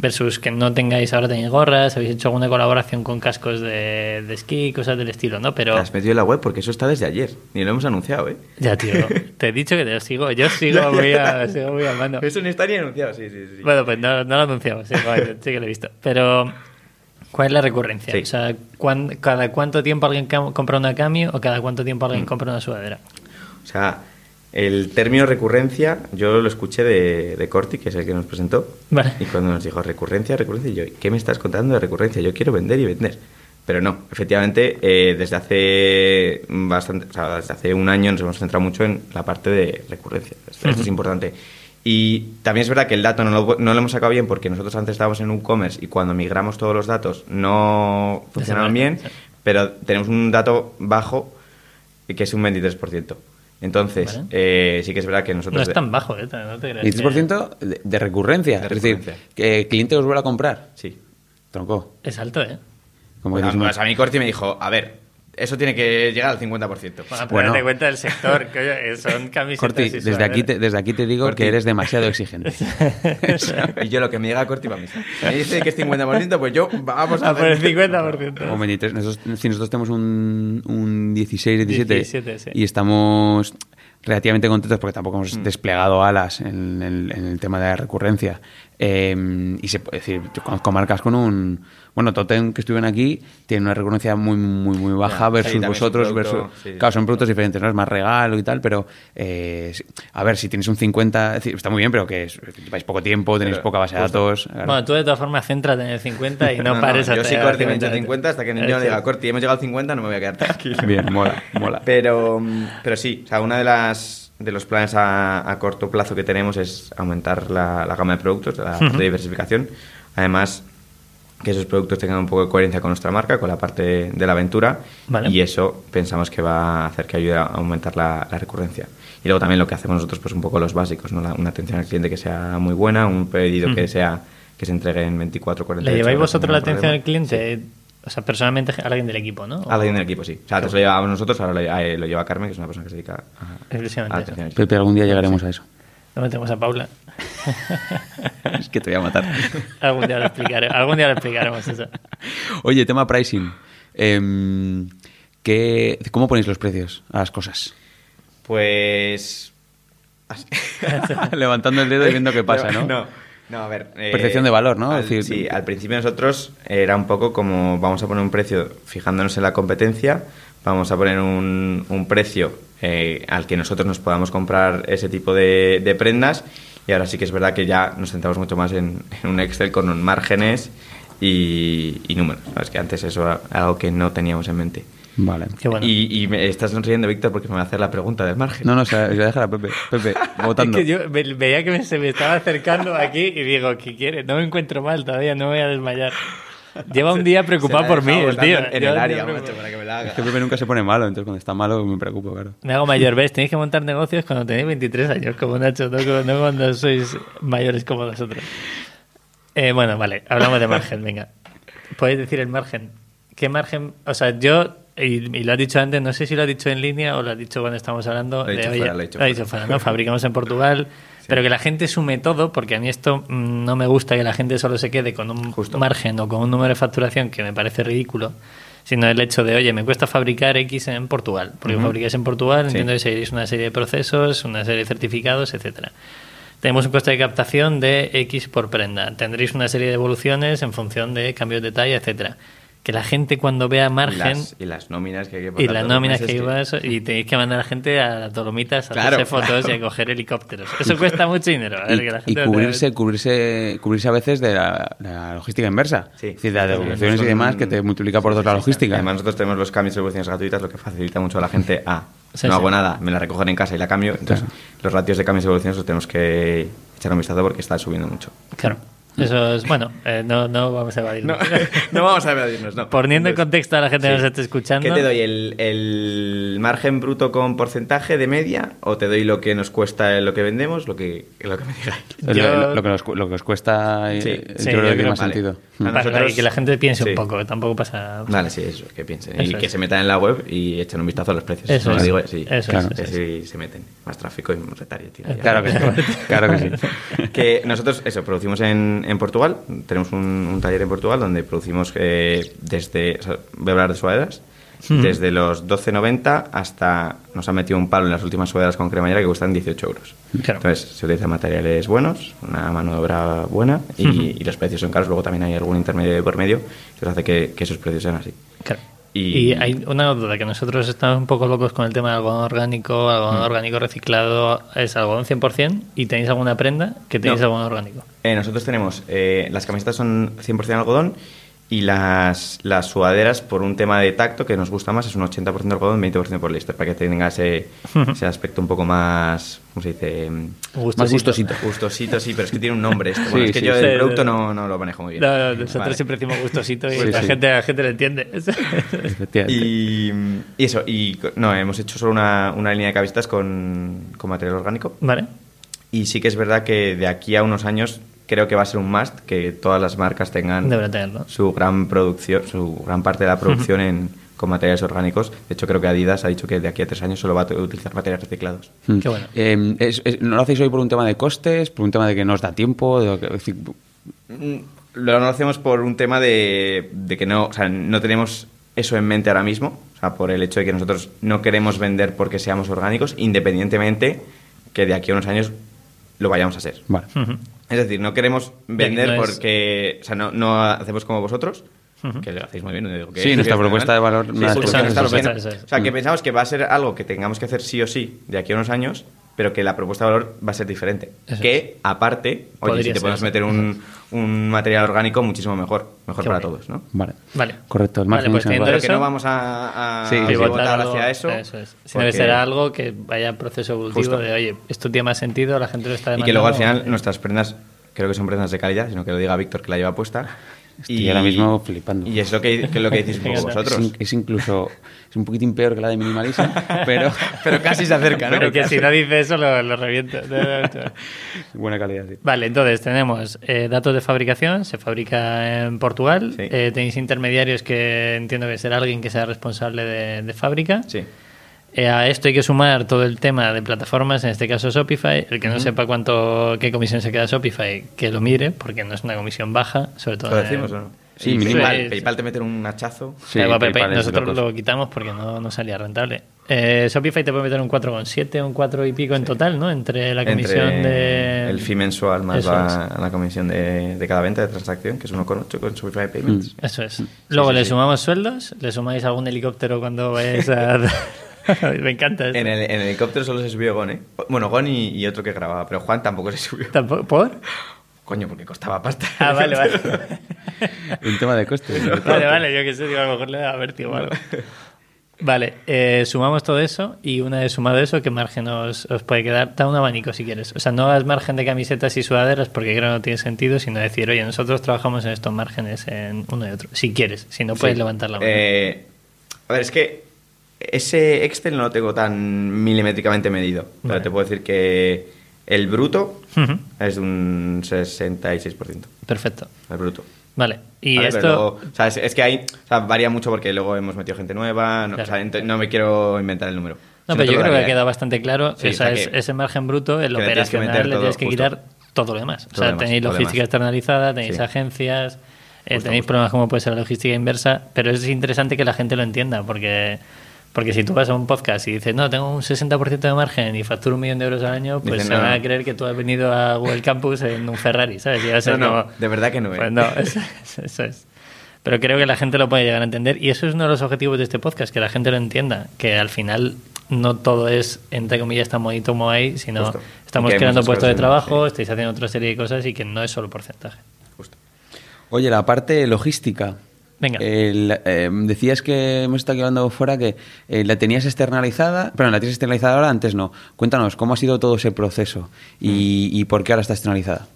S1: Versus que no tengáis, ahora tenéis gorras, habéis hecho alguna colaboración con cascos de, de esquí, cosas del estilo, ¿no? Pero...
S3: Te has metido en la web porque eso está desde ayer. Ni lo hemos anunciado, ¿eh?
S1: Ya, tío, te he dicho que te lo sigo, yo sigo muy a, sigo muy a mano.
S3: Eso no está ni anunciado, sí, sí, sí.
S1: Bueno, pues no, no lo anunciamos, sí, sí que lo he visto. Pero, ¿cuál es la recurrencia?
S3: Sí.
S1: O sea, ¿cuán- ¿cada cuánto tiempo alguien compra una cambio o cada cuánto tiempo alguien compra una sudadera?
S3: O sea, el término recurrencia, yo lo escuché de, de Corti, que es el que nos presentó.
S1: Vale.
S3: Y cuando nos dijo recurrencia, recurrencia, yo, ¿qué me estás contando de recurrencia? Yo quiero vender y vender. Pero no, efectivamente, eh, desde hace bastante, o sea, desde hace un año nos hemos centrado mucho en la parte de recurrencia. Esto, esto es importante. Y también es verdad que el dato no lo, no lo hemos sacado bien porque nosotros antes estábamos en un commerce y cuando migramos todos los datos no funcionaban bien, pero tenemos un dato bajo que es un 23%. Entonces,
S1: Vale.
S3: eh, sí que es verdad que nosotros...
S1: No es tan bajo, ¿eh? No te creas.
S2: 23% de, de recurrencia.
S3: De
S2: es decir, que el cliente os vuelve a comprar.
S3: Sí.
S2: Tronco.
S1: Es alto, ¿eh?
S2: Como que
S3: a mí Corti me dijo, a ver, eso tiene que llegar al 50%.
S1: Bueno,
S2: Bueno.
S1: date cuenta del sector, que oye, son camisetas
S2: Corti, desde aquí, te, desde aquí te digo
S3: Corti.
S2: que eres demasiado exigente.
S3: y yo lo que me llega a Corti va a misa. Me dice que es 50%, pues yo vamos a
S1: A por el
S3: hacer...
S1: 50%.
S2: O 23. Nosotros, si nosotros tenemos un, un 16, 17
S1: 17, sí.
S2: y estamos relativamente contentos porque tampoco hemos
S3: Mm.
S2: desplegado alas en el, en el tema de la recurrencia. Eh, y se puede decir, yo conozco marcas con un. Bueno, Totem que estuvieron aquí tiene una recurrencia muy, muy, muy baja versus vosotros.
S3: producto,
S2: versus,
S3: sí.
S2: Claro, son productos diferentes, ¿no? Es más regalo y tal, pero. eh, a ver, si tienes un 50, es decir, está muy bien, pero que es- lleváis poco tiempo, tenéis
S3: Pero,
S2: poca base de datos. claro.
S1: Bueno, tú de todas formas céntrate en el 50 y no, pares
S3: Yo
S1: hasta
S3: sí Corti me ha dicho
S1: 50.
S3: 50 hasta que yo no diga Corti, hemos llegado al 50, no me voy a quedar tranquilo.
S2: Bien, mola, mola.
S3: Pero, pero sí, o sea, una de las de los planes a, a corto plazo que tenemos es aumentar la, la gama de productos, la de diversificación. Además, que esos productos tengan un poco de coherencia con nuestra marca, con la parte de la aventura.
S1: Vale.
S3: Y eso pensamos que va a hacer que ayude a aumentar la, la recurrencia. Y luego también lo que hacemos nosotros, pues un poco los básicos, ¿no? La- una atención al cliente que sea muy buena, un pedido que sea que se entregue en 24, 48
S1: ¿Le lleváis vosotros la atención al cliente? O sea, personalmente a alguien del equipo, ¿no?
S3: A alguien del equipo, sí. O sea, antes lo llevábamos nosotros, ahora lo, eh, lo lleva Carmen, que es una persona que se dedica a,
S1: Exclusivamente
S3: a
S1: eso.
S2: Pepe, algún día llegaremos a eso.
S1: No metemos a Paula.
S2: es que te voy a matar.
S1: algún día lo explicaré, algún día lo explicaremos eso.
S2: Oye, tema pricing. Em, ¿qué- ¿Cómo ponéis los precios a las cosas?
S3: Pues.
S2: Levantando el dedo y viendo qué pasa, ¿no?
S3: No, no, a ver. eh,
S2: Percepción de valor, ¿no?
S3: al-
S2: decir-
S3: sí, al principio nosotros era un poco como vamos a poner un precio fijándonos en la competencia, vamos a poner un, un precio eh, al que nosotros nos podamos comprar ese tipo de, de prendas y ahora sí que es verdad que ya nos centramos mucho más en, en un Excel con márgenes y, y números. Es que antes eso era algo que no teníamos en mente.
S2: Vale.
S1: Qué bueno.
S3: Y, y me estás sonriendo, Víctor, porque me va a hacer la pregunta del margen.
S2: No, no, se la voy a dejar a Pepe. Pepe, votando.
S1: Es que yo ve- veía que me- se me estaba acercando aquí y digo, ¿qué quiere? No me encuentro mal todavía, no me voy a desmayar. Lleva un día preocupado por mí, el tío.
S3: En el área, macho, para que me la haga.
S2: Es que Pepe nunca se pone malo, entonces cuando está malo me preocupo, claro.
S1: Me hago mayor, ¿ves? Tenéis que montar negocios cuando tenéis 23 años, como Nacho, no, como- no cuando sois mayores como nosotros. Eh, bueno, vale, hablamos de margen, venga. ¿Podéis decir el margen? ¿Qué margen? O sea, yo, y, y lo has dicho antes, no sé si lo has dicho en línea o lo has dicho cuando estamos hablando.
S3: Lo he
S1: de,
S3: dicho
S1: oye,
S3: fuera, lo he dicho
S1: lo has dicho fuera, ¿no? Fabricamos en Portugal, pero que la gente sume todo, porque a mí esto mm, no me gusta que la gente solo se quede con un
S3: Justo.
S1: margen o con un número de facturación que me parece ridículo, sino el hecho de, oye, me cuesta fabricar X en Portugal, porque
S3: Ujú.
S1: fabricáis en Portugal,
S3: Sí.
S1: entiendo que seguiréis una serie de procesos, una serie de certificados, etcétera. Tenemos un coste de captación de X por prenda. Tendréis una serie de evoluciones en función de cambios de talla, etcétera. Que la gente cuando vea
S3: Y
S1: margen
S3: las, y las nóminas que hay que
S1: y
S3: pagar
S1: las
S3: todos los
S1: nóminas que
S3: meses,
S1: iba eso, y tenéis que mandar a la gente a las Dolomitas a
S3: Claro,
S1: hacerse fotos
S3: claro.
S1: y a coger helicópteros. Eso cuesta mucho dinero. A ver,
S2: Y,
S1: que la
S2: y
S1: gente lo
S2: cubrirse, cubrirse, cubrirse a veces de la, de la logística inversa.
S3: Sí.
S2: Es decir, de las devoluciones y
S3: son-
S2: demás que te multiplica por dos la logística.
S3: Además, nosotros tenemos los cambios de evoluciones gratuitas, lo que facilita mucho a la gente a.
S1: Sí,
S3: no
S1: sí.
S3: hago nada, me la recogen en casa y la cambio. Entonces, los ratios de cambios y evoluciones los tenemos que echar un vistazo porque están subiendo mucho.
S1: Claro. Eso es, bueno, eh, no, no vamos a evadir.
S3: No, no vamos a evadirnos, no.
S1: Poniendo en
S3: Entonces,
S1: contexto a la gente que
S3: sí.
S1: nos esté escuchando.
S3: ¿Qué te doy? ¿El, el margen bruto con porcentaje de media? ¿O te doy lo que nos cuesta lo que vendemos? Lo que, lo que me digáis.
S2: Lo-
S1: Yo-
S2: Lo, lo que nos, lo que os cuesta, eh,
S3: Sí.
S2: yo
S1: Sí,
S2: creo
S1: yo
S2: que tiene más
S3: vale.
S2: sentido.
S1: Para
S3: nosotros-
S1: que la gente piense
S3: sí.
S1: un poco, que tampoco pasa.
S3: Vale, sí, eso, que piensen.
S1: Eso
S3: y que
S1: es.
S3: se metan en la web y echen un vistazo a los precios.
S1: Eso es.
S3: digo, sí.
S1: Eso
S2: Claro.
S1: es,
S3: Que
S1: eso es.
S3: sí se meten. Más tráfico y más tío, ya.
S2: Claro que sí. claro que sí.
S3: que nosotros, eso, producimos en, en Portugal. Tenemos un, un taller en Portugal donde producimos eh, desde, o sea, voy a hablar de sudaderas, desde los 12,90 hasta, nos han metido un palo en las últimas sudaderas con cremallera que cuestan 18 euros.
S1: Claro.
S3: Entonces, se utilizan materiales buenos, una mano de obra buena y, y los precios son caros. Luego también hay algún intermedio de por medio que hace que, que esos precios sean así.
S1: Claro.
S3: Y-
S1: Y, hay una duda que nosotros estamos un poco locos con el tema de algodón orgánico, algodón
S3: Mm.
S1: orgánico reciclado, es algodón 100% y tenéis alguna prenda que tenéis
S3: No.
S1: algodón orgánico.
S3: Eh, nosotros tenemos, eh, las camisetas son 100% algodón Y las, las sudaderas, por un tema de tacto que nos gusta más, es un 80% algodón, 20% poliéster, para que tenga ese, ese aspecto un poco más, ¿cómo se dice?
S1: Gustosito.
S2: Más gustosito.
S3: Gustosito, sí, pero es que tiene un nombre esto. Bueno,
S2: Sí,
S3: es que
S2: sí,
S3: yo
S1: sí.
S3: el producto no, no lo manejo muy bien.
S1: No, no, nosotros
S3: Vale.
S1: siempre decimos gustosito y
S2: Sí,
S1: la,
S2: sí.
S1: Gente, la gente lo entiende.
S3: Y, y eso, y no, hemos hecho solo una, una línea de camisetas con, con material orgánico.
S1: vale.
S3: Y sí que es verdad que de aquí a unos años creo que va a ser un must que todas las marcas tengan
S1: tenerlo.
S3: su gran producción, su gran parte de la producción en, con materiales orgánicos. De hecho, creo que Adidas ha dicho que de aquí a tres años solo va a utilizar materiales reciclados.
S2: Mm.
S1: Qué bueno.
S2: Eh, es- es- ¿No lo hacéis hoy por un tema de costes? ¿Por un tema de que no os da tiempo? De, es decir,
S3: Mm, Lo no hacemos por un tema de, de que no, o sea, no tenemos eso en mente ahora mismo, o sea, por el hecho de que nosotros no queremos vender porque seamos orgánicos, independientemente que de aquí a unos años lo vayamos a ser.
S2: vale.
S1: Ujú.
S3: Es decir, no queremos vender
S1: no es-
S3: porque, o sea, no, no hacemos como vosotros, que lo hacéis muy bien. no digo que-
S2: Sí, nuestra propuesta de valor,
S3: Sí, nuestra propuesta-. O sea, que pensamos que va a ser algo que tengamos que hacer sí o sí de aquí a unos años, pero que la propuesta de valor va a ser diferente.
S1: Eso
S3: que, aparte, oye,
S1: Podría
S3: si te podemos meter un, un material orgánico muchísimo mejor, mejor
S1: Qué
S3: para todos, ¿no?
S2: Vale.
S1: Vale.
S2: Correcto, el
S1: Vale,
S2: margen
S1: pues
S2: se nos va.
S1: teniendo
S3: Pero
S1: eso-
S3: que no vamos a, a
S2: Sí,
S3: pivotar
S1: algo-
S3: hacia eso.
S1: Eso es. Sino
S3: porque-
S1: que será algo que vaya en proceso evolutivo
S3: Justo.
S1: de, oye, esto tiene más sentido, la gente lo está
S3: Y
S1: demandando.
S3: que luego al final nuestras prendas, creo que son prendas de calidad, sino que lo diga Víctor que la lleva puesta.
S2: Estoy ahora mismo flipando.
S3: Y es lo que, que es lo que decís
S2: Es,
S3: vosotros.
S2: in- es incluso es un poquitín peor que la de Minimalism, pero,
S3: Pero casi se acerca, ¿no?
S1: Pero que si no dice eso, lo, lo reviento.
S2: buena calidad, sí.
S1: Vale, entonces tenemos eh, datos de fabricación, se fabrica en Portugal,
S3: Sí.
S1: eh, tenéis intermediarios que entiendo que será alguien que sea responsable de, de fábrica.
S3: Sí.
S1: Eh, a esto hay que sumar todo el tema de plataformas, en este caso Shopify. El que no sepa cuánto qué comisión se queda Shopify, que lo mire, porque no es una comisión baja, sobre todo.
S3: ¿Lo
S1: en-
S3: decimos o no?
S2: Sí, mínimo.
S3: PayPal,
S1: Sí,
S3: PayPal te mete un hachazo.
S2: Sí,
S1: Eh,
S2: PayPal es
S1: nosotros lo quitamos porque no, no salía rentable. Eh, Shopify te puede meter un 4,7, un 4 y pico en total, ¿no? Entre la comisión
S3: Entre
S1: de...
S3: el fee mensual más
S1: Eso
S3: va a la comisión de, de cada venta de transacción, que es 1,8 con Shopify Payments.
S1: Eso es. Luego
S3: sí,
S1: le
S3: sí.
S1: sumamos sueldos, le sumáis algún helicóptero cuando vayáis a... Me encanta esto.
S3: En el, en el helicóptero solo se subió Gon, ¿eh? Bueno, Gon y, y otro que grababa, pero Juan tampoco se subió.
S1: ¿Tampoco? ¿Por?
S3: Coño, porque costaba pasta.
S1: Ah, vale, vale.
S2: Un tema de costes.
S1: vale, vale, yo qué sé, digo, a lo mejor le da vértigo o algo. Vale, eh, sumamos todo eso y una vez sumado eso, ¿qué margen os, os puede quedar? Da un abanico si quieres. O sea, no hagas margen de camisetas y sudaderas porque creo que no tiene sentido, sino decir, oye, nosotros trabajamos en estos márgenes en uno y otro. Si quieres, si no puedes
S3: Sí.
S1: levantar la mano.
S3: Eh, a ver, es que ese Excel no lo tengo tan milimétricamente medido. Pero te puedo decir que el bruto
S1: Ujú.
S3: es de un 66%.
S1: Perfecto.
S3: El bruto.
S1: Vale, y
S3: Vale,
S1: esto...
S3: luego, o sea, es, es que ahí o sea, varía mucho porque luego hemos metido gente nueva. No,
S1: Claro.
S3: o sea, no me quiero inventar el número.
S1: No,
S3: Si
S1: pero yo creo que ha quedado bastante claro.
S3: Sí,
S1: o sea, es-
S3: que-
S1: ese margen bruto, el operacional, le tienes que quitar todo lo demás. O sea,
S3: demás,
S1: tenéis logística externalizada, tenéis
S3: Sí.
S1: agencias, eh, tenéis
S3: justo.
S1: problemas como puede ser la logística inversa, pero es interesante que la gente lo entienda, porque porque si tú vas a un podcast y dices, no, tengo un 60% de margen y facturo un millón de euros al año, pues
S3: Dicen,
S1: se
S3: no,
S1: van a creer que tú has venido a Google Campus en un Ferrari, ¿sabes? Y va a ser
S3: No, de verdad que no, ¿eh?
S1: Pues no, eso, eso- es. Pero creo que la gente lo puede llegar a entender y eso es uno de los objetivos de este podcast, que la gente lo entienda, que al final no todo es, entre comillas, tan bonito como hay, sino
S3: Justo.
S1: estamos creando puestos de trabajo,
S3: sí.
S1: estáis haciendo otra serie de cosas y que no es solo porcentaje.
S3: Justo.
S2: Oye, la parte logística.
S1: Venga.
S2: El, eh, decías que hemos estado hablando fuera que eh, la tenías externalizada, pero la tienes externalizada ahora, antes no. Cuéntanos, ¿cómo ha sido todo ese proceso y, y por qué ahora está externalizada?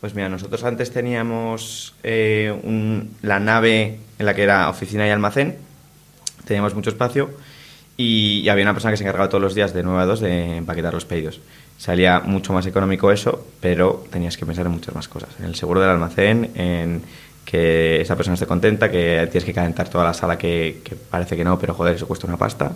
S3: Pues mira, nosotros antes teníamos eh, un- la nave en la que era oficina y almacén, teníamos mucho espacio y, y había una persona que se encargaba todos los días de 9 a 2 de empaquetar los pedidos. Salía mucho más económico eso, pero tenías que pensar en muchas más cosas. En el seguro del almacén, en que esa persona esté contenta, que tienes que calentar toda la sala que, que parece que no, pero joder, eso cuesta una pasta.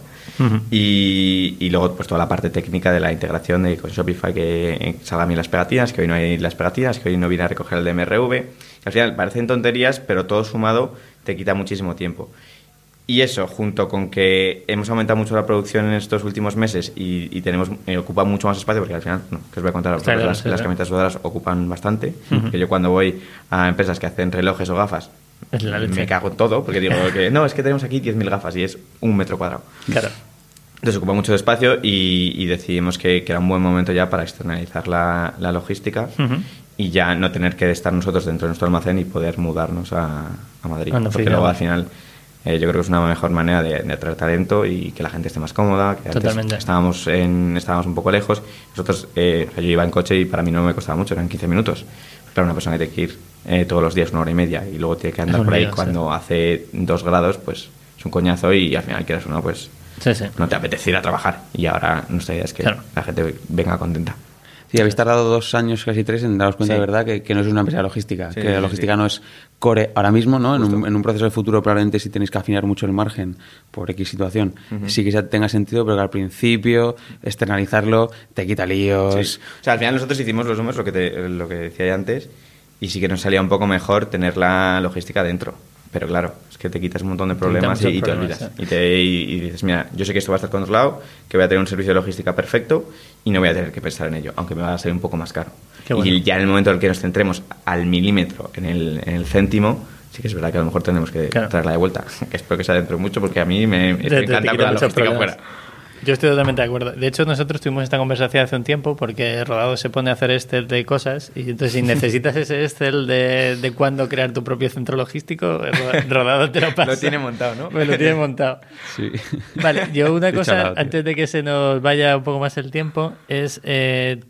S3: Y, y luego pues toda la parte técnica de la integración de, con Shopify, que salgan bien las pegatinas, que hoy no hay las pegatinas, que hoy no viene a recoger el DMRV. Al final parecen tonterías, pero todo sumado te quita muchísimo tiempo. Y eso, junto con que hemos aumentado mucho la producción en estos últimos meses y, y tenemos eh, ocupa mucho más espacio, porque al final, no, que os voy a contar,
S1: claro,
S3: las,
S1: sí,
S3: las camisetas sudadoras ocupan bastante. Que yo cuando voy a empresas que hacen relojes o gafas,
S1: Es la leche.
S3: me cago en todo, porque digo que no, es que tenemos aquí 10.000 gafas y es un metro cuadrado.
S1: Claro.
S3: Entonces ocupa mucho espacio y, y decidimos que, que era un buen momento ya para externalizar la, la logística.
S1: Ujú.
S3: y ya no tener que estar nosotros dentro de nuestro almacén y poder mudarnos a, a Madrid.
S1: Cuando
S3: Porque
S1: fui
S3: luego al final eh, yo creo que es una mejor manera de, de atraer talento y que la gente esté más cómoda. Que
S1: Totalmente.
S3: estábamos, en, estábamos un poco lejos. Nosotros, eh, yo iba en coche y para mí no me costaba mucho, eran 15 minutos. Pero una persona que tiene que ir eh, todos los días una hora y media y luego tiene que andar por ahí cuando hace dos grados, pues es un coñazo y al final quieras o no, pues
S1: Sí, sí.
S3: no te apetece ir a trabajar. Y ahora nuestra idea es que
S1: Claro.
S3: la gente venga contenta.
S2: Sí, habéis tardado dos años, casi tres, en daros cuenta
S3: Sí.
S2: de verdad que, que no es una empresa logística.
S3: Sí,
S2: que la logística no es core ahora mismo, ¿no? En un, en un proceso de futuro probablemente si tenéis que afinar mucho el margen por X situación. Sí que ya tenga sentido, pero que al principio externalizarlo te quita líos.
S3: O sea, al final nosotros hicimos los números, lo que, te- lo que decía ya antes, y sí que nos salía un poco mejor tener la logística dentro. Pero claro, es que te quitas un montón de problemas y, te olvidas. Y, te- y- y dices, mira, yo sé que esto va a estar controlado, que voy a tener un servicio de logística perfecto y no voy a tener que pensar en ello, aunque me va a salir un poco más caro.
S1: Bueno.
S3: Y ya en el momento en el que nos centremos al milímetro en el, en el céntimo, sí que es verdad que a lo mejor tenemos que
S1: Claro.
S3: traerla de vuelta. Espero que sea dentro de mucho porque a mí me, me encanta la logística
S1: problemas.
S3: fuera.
S1: Yo estoy totalmente de acuerdo. De hecho, nosotros tuvimos esta conversación hace un tiempo porque Rodado se pone a hacer Excel de cosas y entonces si necesitas ese Excel de, de cuándo crear tu propio centro logístico, Ro- Rodado te lo pasa.
S3: Lo tiene montado, ¿no?
S1: Pues lo tiene montado.
S2: Sí.
S1: Vale, yo una cosa,
S2: chalado,
S1: antes de que se nos vaya un poco más el tiempo, es eh,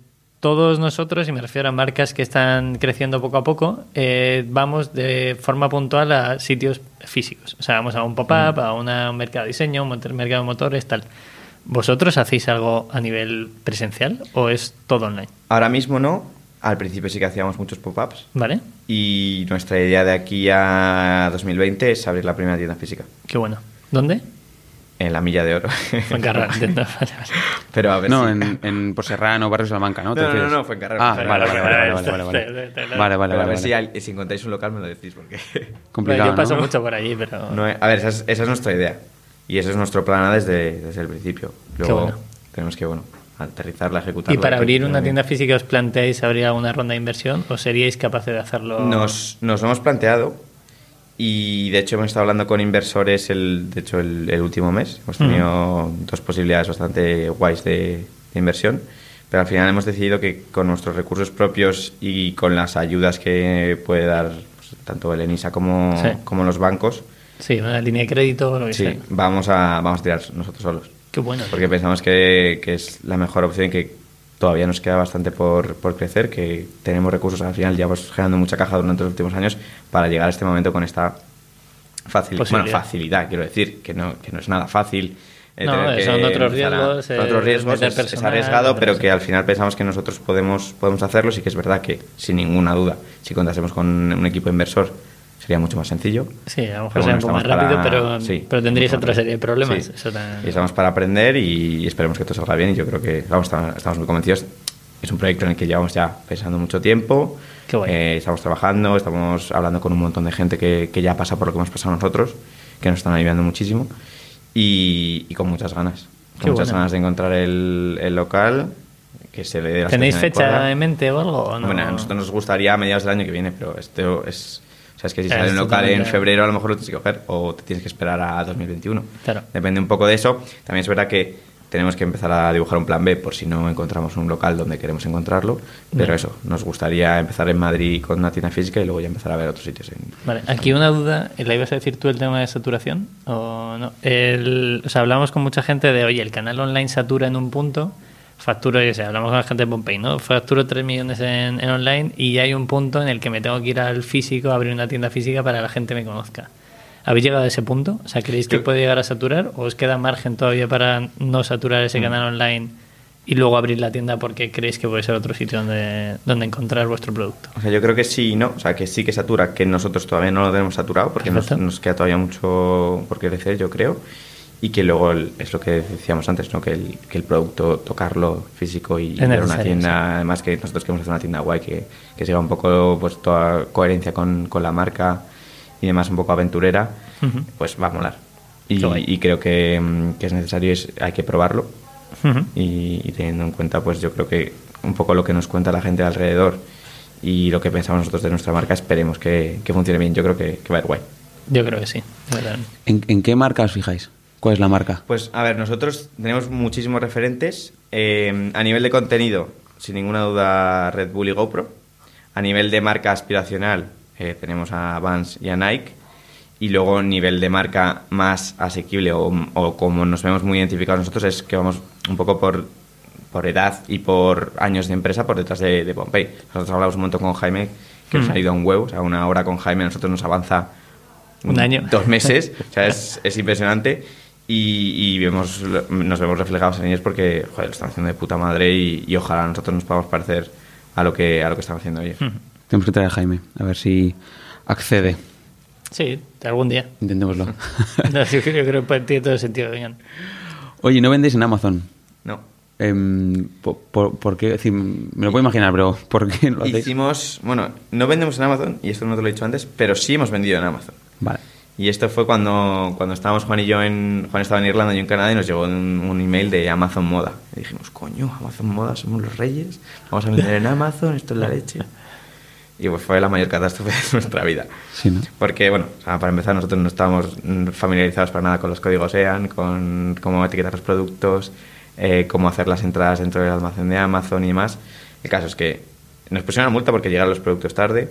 S1: todos nosotros, y me refiero a marcas que están creciendo poco a poco, eh, vamos de forma puntual a sitios físicos. O sea, vamos a un pop-up, a una- un mercado de diseño, un motor- mercado de motores, tal. ¿Vosotros hacéis algo a nivel presencial o es todo online?
S3: Ahora mismo no. Al principio sí que hacíamos muchos pop-ups.
S1: ¿Vale?
S3: Y nuestra idea de aquí a 2020 es abrir la primera tienda física.
S1: Qué bueno. ¿Dónde?
S3: En la milla de oro.
S1: Vale, vale.
S3: Pero a ver
S2: No,
S3: si...
S2: en, en por Serrano, Barrio Salamanca, ¿no? ¿Te
S3: No, no, no, no, Fuencarral,
S2: Ah,
S3: Fuencarral.
S2: vale, vale, vale, vale, vale, vale. Vale, vale,
S3: Pero a
S2: vale,
S3: ver
S2: vale.
S3: si, al- si encontráis un local me lo decís porque...
S2: Complicado,
S1: yo paso
S2: ¿no?
S1: mucho por allí, pero...
S3: No, a ver, esa es, esa es nuestra idea. Y ese es nuestro plan desde, desde el principio. Luego
S1: bueno.
S3: tenemos que, bueno, aterrizarla, ejecutarla.
S1: ¿Y para abrir una tienda física os planteáis abrir alguna ronda de inversión o seríais capaces de hacerlo?
S3: Nos, nos hemos planteado y de hecho hemos estado hablando con inversores el, de hecho el, el último mes. Hemos tenido dos posibilidades bastante guays de, de inversión, pero al final hemos decidido que con nuestros recursos propios y con las ayudas que puede dar pues, tanto el ENISA como,
S1: Sí.
S3: como los bancos,
S1: Sí, una línea de crédito lo que sea.
S3: sí, vamos a, vamos a tirar nosotros solos.
S1: Qué bueno.
S3: Porque pensamos que, que es la mejor opción y que todavía nos queda bastante por, por crecer, que tenemos recursos al final, llevamos generando mucha caja durante los últimos años para llegar a este momento con esta facil- bueno, facilidad, quiero decir, que no, que no es nada fácil. eh,
S1: No,
S3: que
S1: son otros
S3: a-
S1: riesgos,
S3: son
S1: eh,
S3: otros riesgos, es, es arriesgado, pero que al final pensamos que nosotros podemos, podemos hacerlo. Sí que es verdad que, sin ninguna duda, si contásemos con un equipo inversor, sería mucho más sencillo.
S1: Sí, a lo mejor sería un poco más rápido,
S3: para-
S1: pero,
S3: sí,
S1: pero tendríais otra serie de problemas.
S3: Sí.
S1: Eso ta-
S3: Y estamos para aprender y esperemos que todo salga bien. Y yo creo que vamos, estamos, muy convencidos. Es un proyecto en el que llevamos ya pensando mucho tiempo. Eh, estamos trabajando, estamos hablando con un montón de gente que, que ya pasa por lo que hemos pasado nosotros, que nos están ayudando muchísimo. Y, y con muchas ganas. Con
S1: Qué
S3: muchas ganas de encontrar el, el local. Que se le dé la
S1: ¿Tenéis fecha
S3: adecuada.
S1: en mente o algo? o no?
S3: Bueno, a nosotros nos gustaría a mediados del año que viene, pero esto es... O sea, es que si
S1: Es
S3: sale un local en febrero, a lo mejor lo tienes que coger o te tienes que esperar a 2021.
S1: Claro.
S3: Depende un poco de eso. También es verdad que tenemos que empezar a dibujar un plan B por si no encontramos un local donde queremos encontrarlo. Pero
S1: Bien.
S3: eso, nos gustaría empezar en Madrid con una tienda física y luego ya empezar a ver otros sitios. En...
S1: Vale, aquí una duda, ¿la ibas a decir tú el tema de saturación o no? El, o sea, hablamos con mucha gente de, oye, el canal online satura en un punto, facturo, yo sé, hablamos con la gente de Pompey, ¿no? Facturo 3 millones en, en online y hay un punto en el que me tengo que ir al físico, a abrir una tienda física para que la gente me conozca. ¿Habéis llegado a ese punto? O sea, ¿creéis que puede llegar a saturar o os queda margen todavía para no saturar
S3: Mm.
S1: ese canal online y luego abrir la tienda porque creéis que puede ser otro sitio donde, donde encontrar vuestro producto?
S3: O sea, yo creo que sí y no. O sea, que sí que satura, que nosotros todavía no lo tenemos saturado porque nos, nos queda todavía mucho por crecer, yo creo. Y que luego el- es lo que decíamos antes, ¿no? Que el, que el producto, tocarlo físico y ver una tienda, además que nosotros queremos hacer una tienda guay, que, que siga un poco pues toda coherencia con, con la marca y demás, un poco aventurera,
S1: Ujú.
S3: pues va a molar. Y, y creo que, que es necesario, es, hay que probarlo
S1: Ujú.
S3: y, y teniendo en cuenta, pues yo creo que un poco lo que nos cuenta la gente de alrededor y lo que pensamos nosotros de nuestra marca, esperemos que, que funcione bien. Yo creo que, que va a ir guay.
S1: Yo creo que sí.
S2: ¿En, en qué marca os fijáis? ¿Cuál es la marca?
S3: Pues a ver, nosotros tenemos muchísimos referentes. Eh, a nivel de contenido, sin ninguna duda, Red Bull y GoPro. A nivel de marca aspiracional, eh, tenemos a Vans y a Nike. Y luego, nivel de marca más asequible o, o como nos vemos muy identificados nosotros, es que vamos un poco por, por edad y por años de empresa por detrás de, de Pompey. Nosotros hablamos un montón con Jaime, que nos ha ido a un huevo. O sea, una hora con Jaime a nosotros nos avanza
S1: Un año.
S3: Dos meses. o sea, es, es impresionante. Y, y vemos, nos vemos reflejados en ellos porque, joder, lo están haciendo de puta madre y, y ojalá nosotros nos podamos parecer a lo que, a lo que están haciendo ellos.
S2: Tenemos que traer a Jaime, a ver si accede.
S1: Sí, algún día.
S2: Intentémoslo.
S1: No, yo creo, yo creo que tiene todo el sentido. Vengan.
S2: Oye, ¿no vendéis en Amazon?
S3: No.
S2: Em, por, por- por qué? Es decir, me lo puedo imaginar, pero ¿por qué lo hacéis?
S3: Hicimos, bueno, no vendemos en Amazon, y esto no te lo he dicho antes, pero sí hemos vendido en Amazon.
S2: Vale.
S3: Y esto fue cuando, cuando estábamos Juan y yo en. Juan estaba en Irlanda y yo en Canadá y nos llegó un, un email de Amazon Moda. Y dijimos, coño, Amazon Moda, somos los reyes, vamos a vender en Amazon, esto es la leche. Y pues fue la mayor catástrofe de nuestra vida.
S2: Sí, ¿no?
S3: Porque, bueno, o sea, para empezar, nosotros no estábamos familiarizados para nada con los códigos EAN, con cómo etiquetar los productos, eh, cómo hacer las entradas dentro del almacén de Amazon y demás. El caso es que nos pusieron una multa porque llegaron los productos tarde,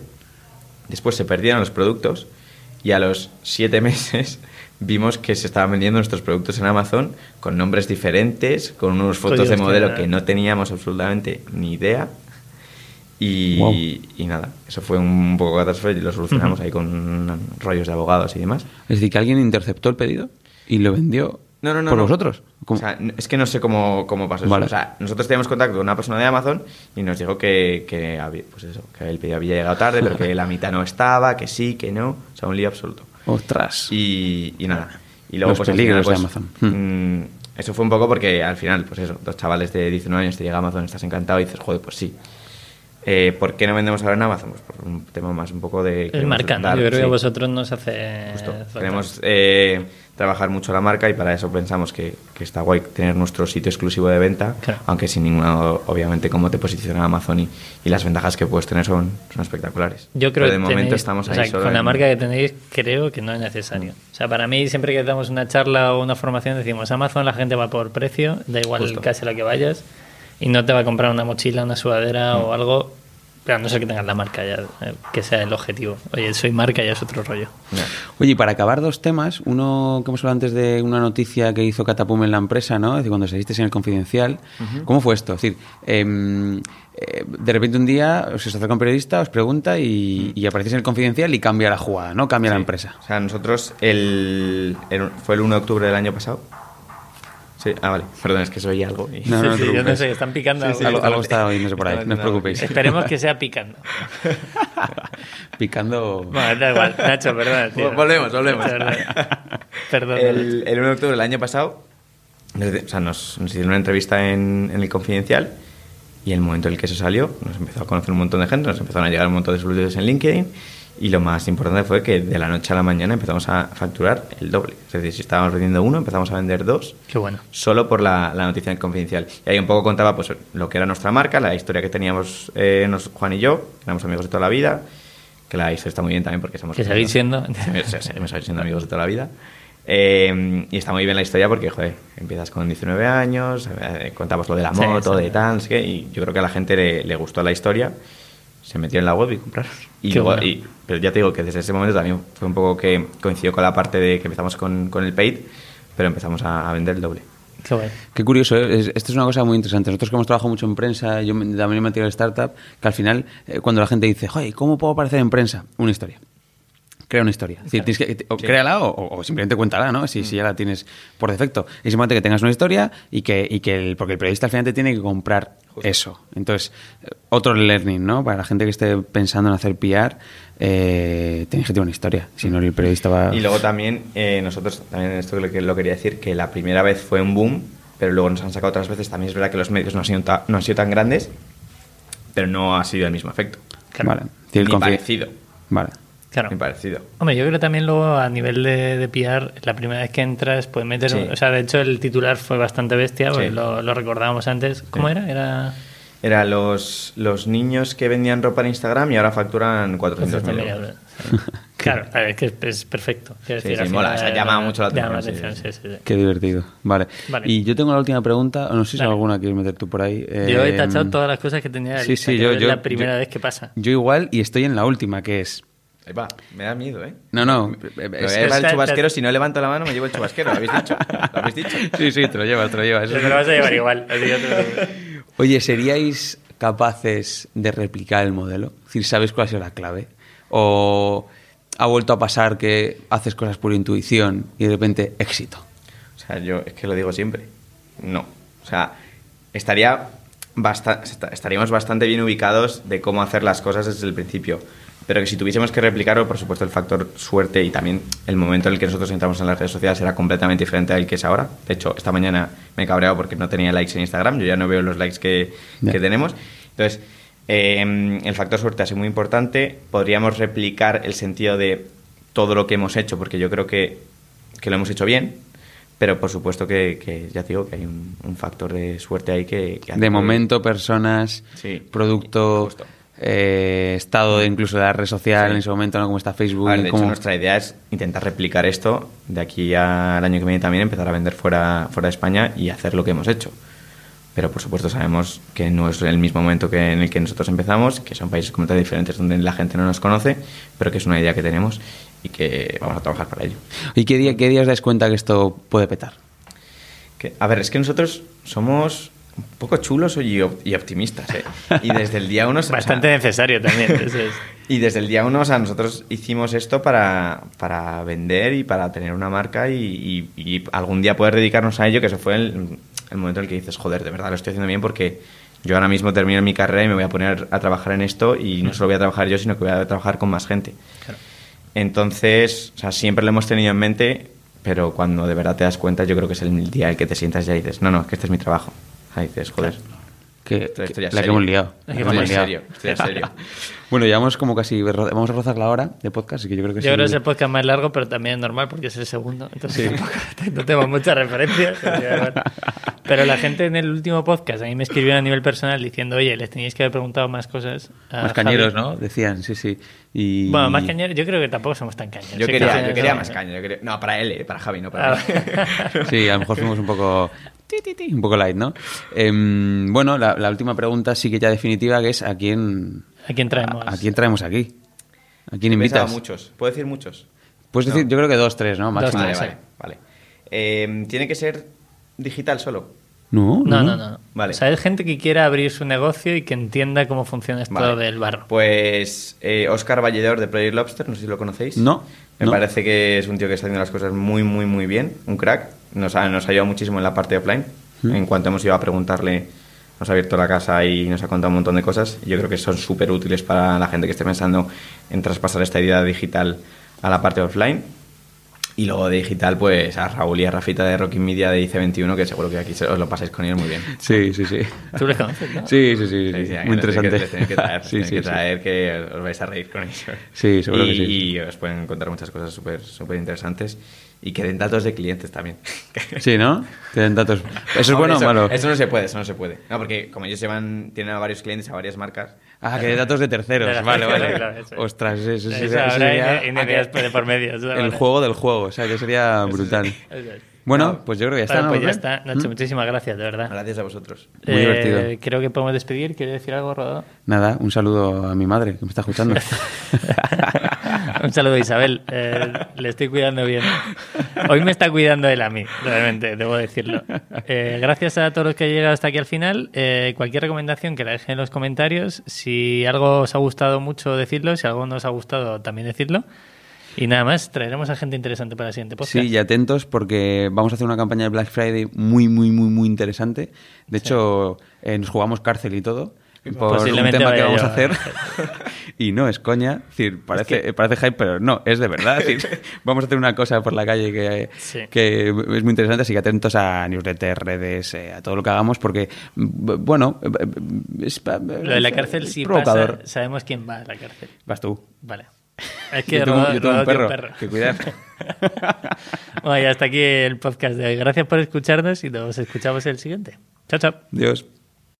S3: después se perdieron los productos y a los siete meses vimos que se estaban vendiendo nuestros productos en Amazon con nombres diferentes, con unos fotos de modelo que no teníamos absolutamente ni idea. Y,
S2: Wow.
S3: y nada, eso fue un poco catástrofe y lo solucionamos ahí con rollos de abogados y demás.
S2: Es decir, que alguien interceptó el pedido y lo vendió
S3: No, no, no.
S2: por
S3: no.
S2: vosotros. ¿Cómo?
S3: O sea, es que no sé cómo, cómo pasó eso. O sea, nosotros teníamos contacto con una persona de Amazon y nos dijo que, que, había, pues eso, que el pedido había llegado tarde, pero que la mitad no estaba, que sí, que no. O sea, un lío absoluto.
S2: Ostras.
S3: Y, y nada. Y luego,
S2: Los
S3: pues,
S2: peligros
S3: final,
S2: de
S3: pues,
S2: Amazon.
S3: mm, eso fue un poco porque al final, pues eso, dos chavales de 19 años te llega a Amazon, estás encantado y dices, joder, pues sí. Eh, ¿Por qué no vendemos ahora en Amazon? Pues por un tema más un poco de...
S1: Es
S3: queremos
S1: marca, ¿no?
S3: dar-
S1: Yo creo que a vosotros nos hace.
S3: Justo. eh, trabajar mucho la marca y para eso pensamos que, que está guay tener nuestro sitio exclusivo de venta,
S1: Claro.
S3: aunque sin ninguna, obviamente, cómo te posiciona Amazon y, y las ventajas que puedes tener son, son espectaculares.
S1: Yo creo
S3: Pero de
S1: que
S3: momento
S1: tenéis-
S3: estamos
S1: o
S3: ahí
S1: sea,
S3: solo
S1: con la
S3: en-
S1: marca que tenéis, creo que no es necesario. O sea, para mí, siempre que damos una charla o una formación, decimos Amazon, la gente va por precio, da igual
S3: Justo.
S1: casi a la que vayas, y no te va a comprar una mochila, una sudadera
S3: Mm.
S1: o algo, pero a no ser que tengas la marca ya, eh, que sea el objetivo. Oye, soy marca ya es otro rollo.
S2: Oye, y para acabar dos temas, uno que hemos hablado antes de una noticia que hizo Catapum en la empresa, ¿no? Es decir, cuando salisteis en el confidencial. ¿Cómo fue esto? Es decir, em, eh, de repente un día os acerca un periodista, os pregunta y, y aparecéis en el confidencial y cambia la jugada, ¿no? Cambia la empresa.
S3: O sea, nosotros el, el- fue el 1 de octubre del año pasado. Sí, ah, vale. Perdón, es que soy algo. y-
S2: No, no,
S1: Sí, yo no sé, están picando.
S3: Sí, sí,
S1: algo.
S2: algo, algo está oyéndose por ahí, no os preocupéis.
S1: Esperemos que sea picando.
S2: Picando.
S1: Bueno, da igual. Nacho, perdón. tío.
S3: Vol- volvemos, volvemos.
S1: Perdón.
S3: El, el 1 de octubre del año pasado, o sea, nos, nos hicieron una entrevista en, en el Confidencial y el momento en el que eso salió, nos empezó a conocer un montón de gente, nos empezaron a llegar un montón de solicitudes en LinkedIn y lo más importante fue que de la noche a la mañana empezamos a facturar el doble. Es decir, si estábamos vendiendo uno, empezamos a vender dos
S1: Qué bueno.
S3: solo por la, la noticia en confidencial. Y ahí un poco contaba pues, lo que era nuestra marca, la historia que teníamos eh, nos- Juan y yo, que éramos amigos de toda la vida, que la historia está muy bien también porque somos...
S1: Que seguís siendo.
S3: Sí, Seguimos siendo amigos de toda la vida. Eh, y está muy bien la historia porque, joder, empiezas con 19 años, eh, contamos lo de la
S1: Sí,
S3: moto,
S1: sí.
S3: de tal, y yo creo que a la gente le, le gustó la historia, se metió en la web y compraron. Y luego-
S1: bueno.
S3: y- pero ya te digo que desde ese momento también fue un poco que coincidió con la parte de que empezamos con, con el paid, pero empezamos a, a vender el doble.
S1: Qué bueno.
S2: Qué curioso, ¿eh? Es- esto es una cosa muy interesante. Nosotros que hemos trabajado mucho en prensa, yo también me he metido en startup, que al final, eh, cuando la gente dice, joder, ¿cómo puedo aparecer en prensa? Una historia. Crea una historia. Es decir, tienes que, o
S3: Sí.
S2: créala o, o simplemente cuéntala, ¿no? Si, si ya la tienes por defecto. Es importante que tengas una historia y que, y que el, porque el periodista al final te tiene que comprar eso. Entonces, eh, otro learning, ¿no? Para la gente que esté pensando en hacer PR, eh, tienes que tener una historia. Si no, el periodista va...
S3: Y luego también, eh, nosotros, también esto lo, que, lo quería decir, que la primera vez fue un boom, pero luego nos han sacado otras veces. También es verdad que los medios no han sido, ta- no han sido tan grandes, pero no ha sido el mismo efecto.
S2: Vale. Tiene el
S3: Ni parecido.
S2: Vale.
S1: Claro.
S3: Ni parecido.
S1: Hombre, yo creo también luego a nivel de, de PR, la primera vez que entras, puedes meter.
S3: Sí.
S1: un- o sea, de hecho, el titular fue bastante bestia, porque
S3: Sí.
S1: lo, lo recordábamos antes. ¿Cómo
S3: Sí.
S1: era? Era.
S3: Era los, los niños que vendían ropa en Instagram y ahora facturan 400.000
S1: 400.000
S3: euros.
S1: Claro, a ver, es que es perfecto. Quiero
S3: Sí,
S1: decir,
S3: sí, mola, o sea, llama mucho la atención, sí,
S1: atención, sí, sí, sí.
S2: Qué divertido. Vale.
S1: Vale.
S2: Y yo tengo la última pregunta, no sé si
S1: Dale.
S2: alguna quieres meter tú por ahí.
S1: Yo he
S2: Eh,
S1: tachado todas las cosas que tenía.
S2: Sí,
S1: lista,
S2: sí,
S1: que
S2: yo,
S1: es
S2: yo-
S1: la primera
S2: yo-
S1: vez que pasa.
S2: Yo igual y estoy en la última, que es...
S3: Ahí va, me da miedo, ¿eh?
S2: No, no. Es-
S3: voy a
S2: es-
S3: llevar el chubasquero, si no levanto la mano me llevo el chubasquero, ¿lo habéis dicho? ¿Lo habéis dicho?
S2: Sí, sí, te lo llevas, te lo llevas.
S1: Te lo vas a llevar igual. que.
S2: Oye, ¿seríais capaces de replicar el modelo? Es decir, ¿sabéis cuál ha sido la clave? ¿O ha vuelto a pasar que haces cosas por intuición y de repente éxito?
S3: O sea, yo es que lo digo siempre. No. O sea, estaría esta- estaríamos bastante bien ubicados de cómo hacer las cosas desde el principio. Pero que si tuviésemos que replicarlo, por supuesto, el factor suerte y también el momento en el que nosotros entramos en las redes sociales era completamente diferente al que es ahora. De hecho, esta mañana me he cabreado porque no tenía likes en Instagram. Yo ya no veo los likes que, que tenemos. Entonces, eh, el factor suerte ha sido muy importante. Podríamos replicar el sentido de todo lo que hemos hecho, porque yo creo que, que lo hemos hecho bien. Pero por supuesto que, que ya te digo que hay un, un factor de suerte ahí que... que
S2: De momento, personas,
S3: Sí,
S2: producto,
S3: justo.
S2: Eh, estado incluso de la red social
S3: Sí.
S2: en ese momento, ¿no? Como está Facebook.
S3: Ver, de hecho, nuestra idea es intentar replicar esto de aquí al año que viene también, empezar a vender fuera, fuera de España y hacer lo que hemos hecho. Pero por supuesto sabemos que no es el mismo momento que en el que nosotros empezamos, que son países completamente diferentes donde la gente no nos conoce, pero que es una idea que tenemos y que vamos a trabajar para ello.
S2: ¿Y qué día, qué día os dais cuenta que esto puede petar?
S3: Que- a ver, es que nosotros somos un poco chulos y, op- y optimistas, ¿eh? Y desde el día uno... o sea,
S1: Bastante necesario también.
S3: Y desde el día uno, o sea, nosotros hicimos esto para, para vender y para tener una marca y, y- y algún día poder dedicarnos a ello, que eso fue el, el momento en el que dices, joder, de verdad lo estoy haciendo bien porque yo ahora mismo termino mi carrera y me voy a poner a trabajar en esto y no solo voy a trabajar yo, sino que voy a trabajar con más gente. Entonces, o sea, siempre lo hemos tenido en mente, pero cuando de verdad te das cuenta, yo creo que es el día en el que te sientas ya y dices, no, no, es que este es mi trabajo. Sea, dices, joder,
S2: Que,
S3: esto
S2: que-
S3: ya es
S2: la que hemos liado.
S1: La que
S2: que
S1: hemos
S2: liado.
S3: serio, estoy en serio.
S2: bueno, llevamos como casi... Vamos a rozar la hora de podcast, así que yo creo que
S1: Yo
S2: sí.
S1: creo que es el podcast más largo, pero también es normal porque es el segundo. Entonces tampoco- no tengo muchas referencias. que. Pero la gente en el último podcast a mí me escribió a nivel personal diciendo, oye, les teníais que haber preguntado más cosas. a
S2: Más cañeros,
S1: Javi".
S2: ¿no? Decían, sí, sí. Y...
S1: Bueno, más cañeros, yo creo que tampoco somos tan cañeros.
S3: Yo
S1: Sí
S3: quería,
S1: que-
S3: yo quería más caña. Yo quería- no, para él, eh, para Javi, no para
S1: Ah,
S3: mí.
S2: Sí, a lo mejor fuimos un poco... ti, ti, ti, Un poco light, ¿no? Em, bueno, la, la última pregunta sí que ya definitiva, que es ¿a quién,
S1: ¿A quién traemos?
S2: a, a quién traemos aquí? ¿A quién invitas?
S3: muchos. ¿Puedo decir muchos?
S2: Puedes
S3: No.
S2: decir, yo creo que dos, tres, ¿no? Máximo.
S3: Vale,
S1: sí.
S3: vale, vale. Eh, ¿Tiene que ser digital solo?
S2: No,
S1: No, no, no.
S3: Vale.
S1: O sea, es gente que quiera abrir su negocio y que entienda cómo funciona esto
S3: Vale.
S1: del barro.
S3: Pues eh, Oscar Valledor de Project Lobster, no sé si lo conocéis.
S2: No,
S3: Me
S2: no.
S3: parece que es un tío que está haciendo las cosas muy, muy, muy bien. Un crack. Nos ha, nos ha ayudado muchísimo en la parte offline.
S2: Mm.
S3: En cuanto hemos ido a preguntarle, nos ha abierto la casa y nos ha contado un montón de cosas. Yo creo que son súper útiles para la gente que esté pensando en traspasar esta idea digital a la parte offline. Y luego de digital, pues a Raúl y a Rafita de Rocking Media de IC21, que seguro que aquí os lo pasáis con ellos muy bien.
S2: Sí, sí, sí.
S1: Tú les conoces, ¿no?
S2: Sí, sí, sí, sí,
S3: Sí, sí,
S2: muy interesante.
S3: les tenéis que traer,
S2: sí,
S3: que,
S2: sí.
S3: traer que os vais a reír con ellos.
S2: Sí, seguro
S3: y,
S2: que sí.
S3: Y os pueden contar muchas cosas súper súper interesantes y que den datos de clientes también.
S2: Sí, ¿no? Te den datos. ¿Eso es
S3: Hombre,
S2: bueno o
S3: eso,
S2: malo?
S3: Eso no se puede, eso no se puede. No, porque como ellos llevan, tienen a varios clientes, a varias marcas.
S2: Ah, que de datos de terceros.
S1: De
S2: vale, vale.
S1: claro, eso es.
S2: Ostras, eso,
S1: Eso
S2: sería, eso sería
S1: de por medio. eso
S2: el
S1: vale.
S2: juego del juego. O sea, que sería brutal.
S1: Eso es.
S2: Bueno,
S3: No.
S2: pues yo creo que ya
S1: Vale,
S2: está, ¿no?
S1: pues ya está. Nacho,
S2: ¿Mm?
S1: muchísimas gracias, de verdad.
S3: Gracias a vosotros.
S2: Muy
S1: Eh,
S2: divertido.
S1: Creo que podemos despedir. ¿Quieres decir algo, Rodado?
S2: Nada, un saludo a mi madre que me está escuchando.
S1: Un saludo Isabel. Eh, le estoy cuidando bien. Hoy me está cuidando él a mí, realmente, debo decirlo. Eh, gracias a todos los que han llegado hasta aquí al final. Eh, cualquier recomendación que la dejen en los comentarios. Si algo os ha gustado mucho, decirlo. Si algo no os ha gustado, también decirlo. Y nada más, traeremos a gente interesante para el siguiente podcast.
S2: Sí, y atentos porque vamos a hacer una campaña de Black Friday muy, muy, muy, muy interesante. De hecho, eh, nos jugamos cárcel y todo por un tema que vamos
S1: yo.
S2: a hacer. y no es coña. Es decir, parece, parece hype, pero no, es de verdad. Es decir, vamos a hacer una cosa por la calle que,
S1: Sí.
S2: que es muy interesante, así que atentos a newsletters, redes, eh, a todo lo que hagamos, porque, bueno, eh, es,
S1: Lo de la cárcel sí
S2: provocador.
S1: pasa. Sabemos quién va a la cárcel.
S2: Vas tú.
S1: Vale. Es que
S2: yo tengo,
S1: Rodado-
S2: yo tengo un perro, que cuidar.
S1: Bueno, y hasta aquí el podcast de hoy. Gracias por escucharnos y nos escuchamos en el siguiente. Chao, chao.
S2: Dios.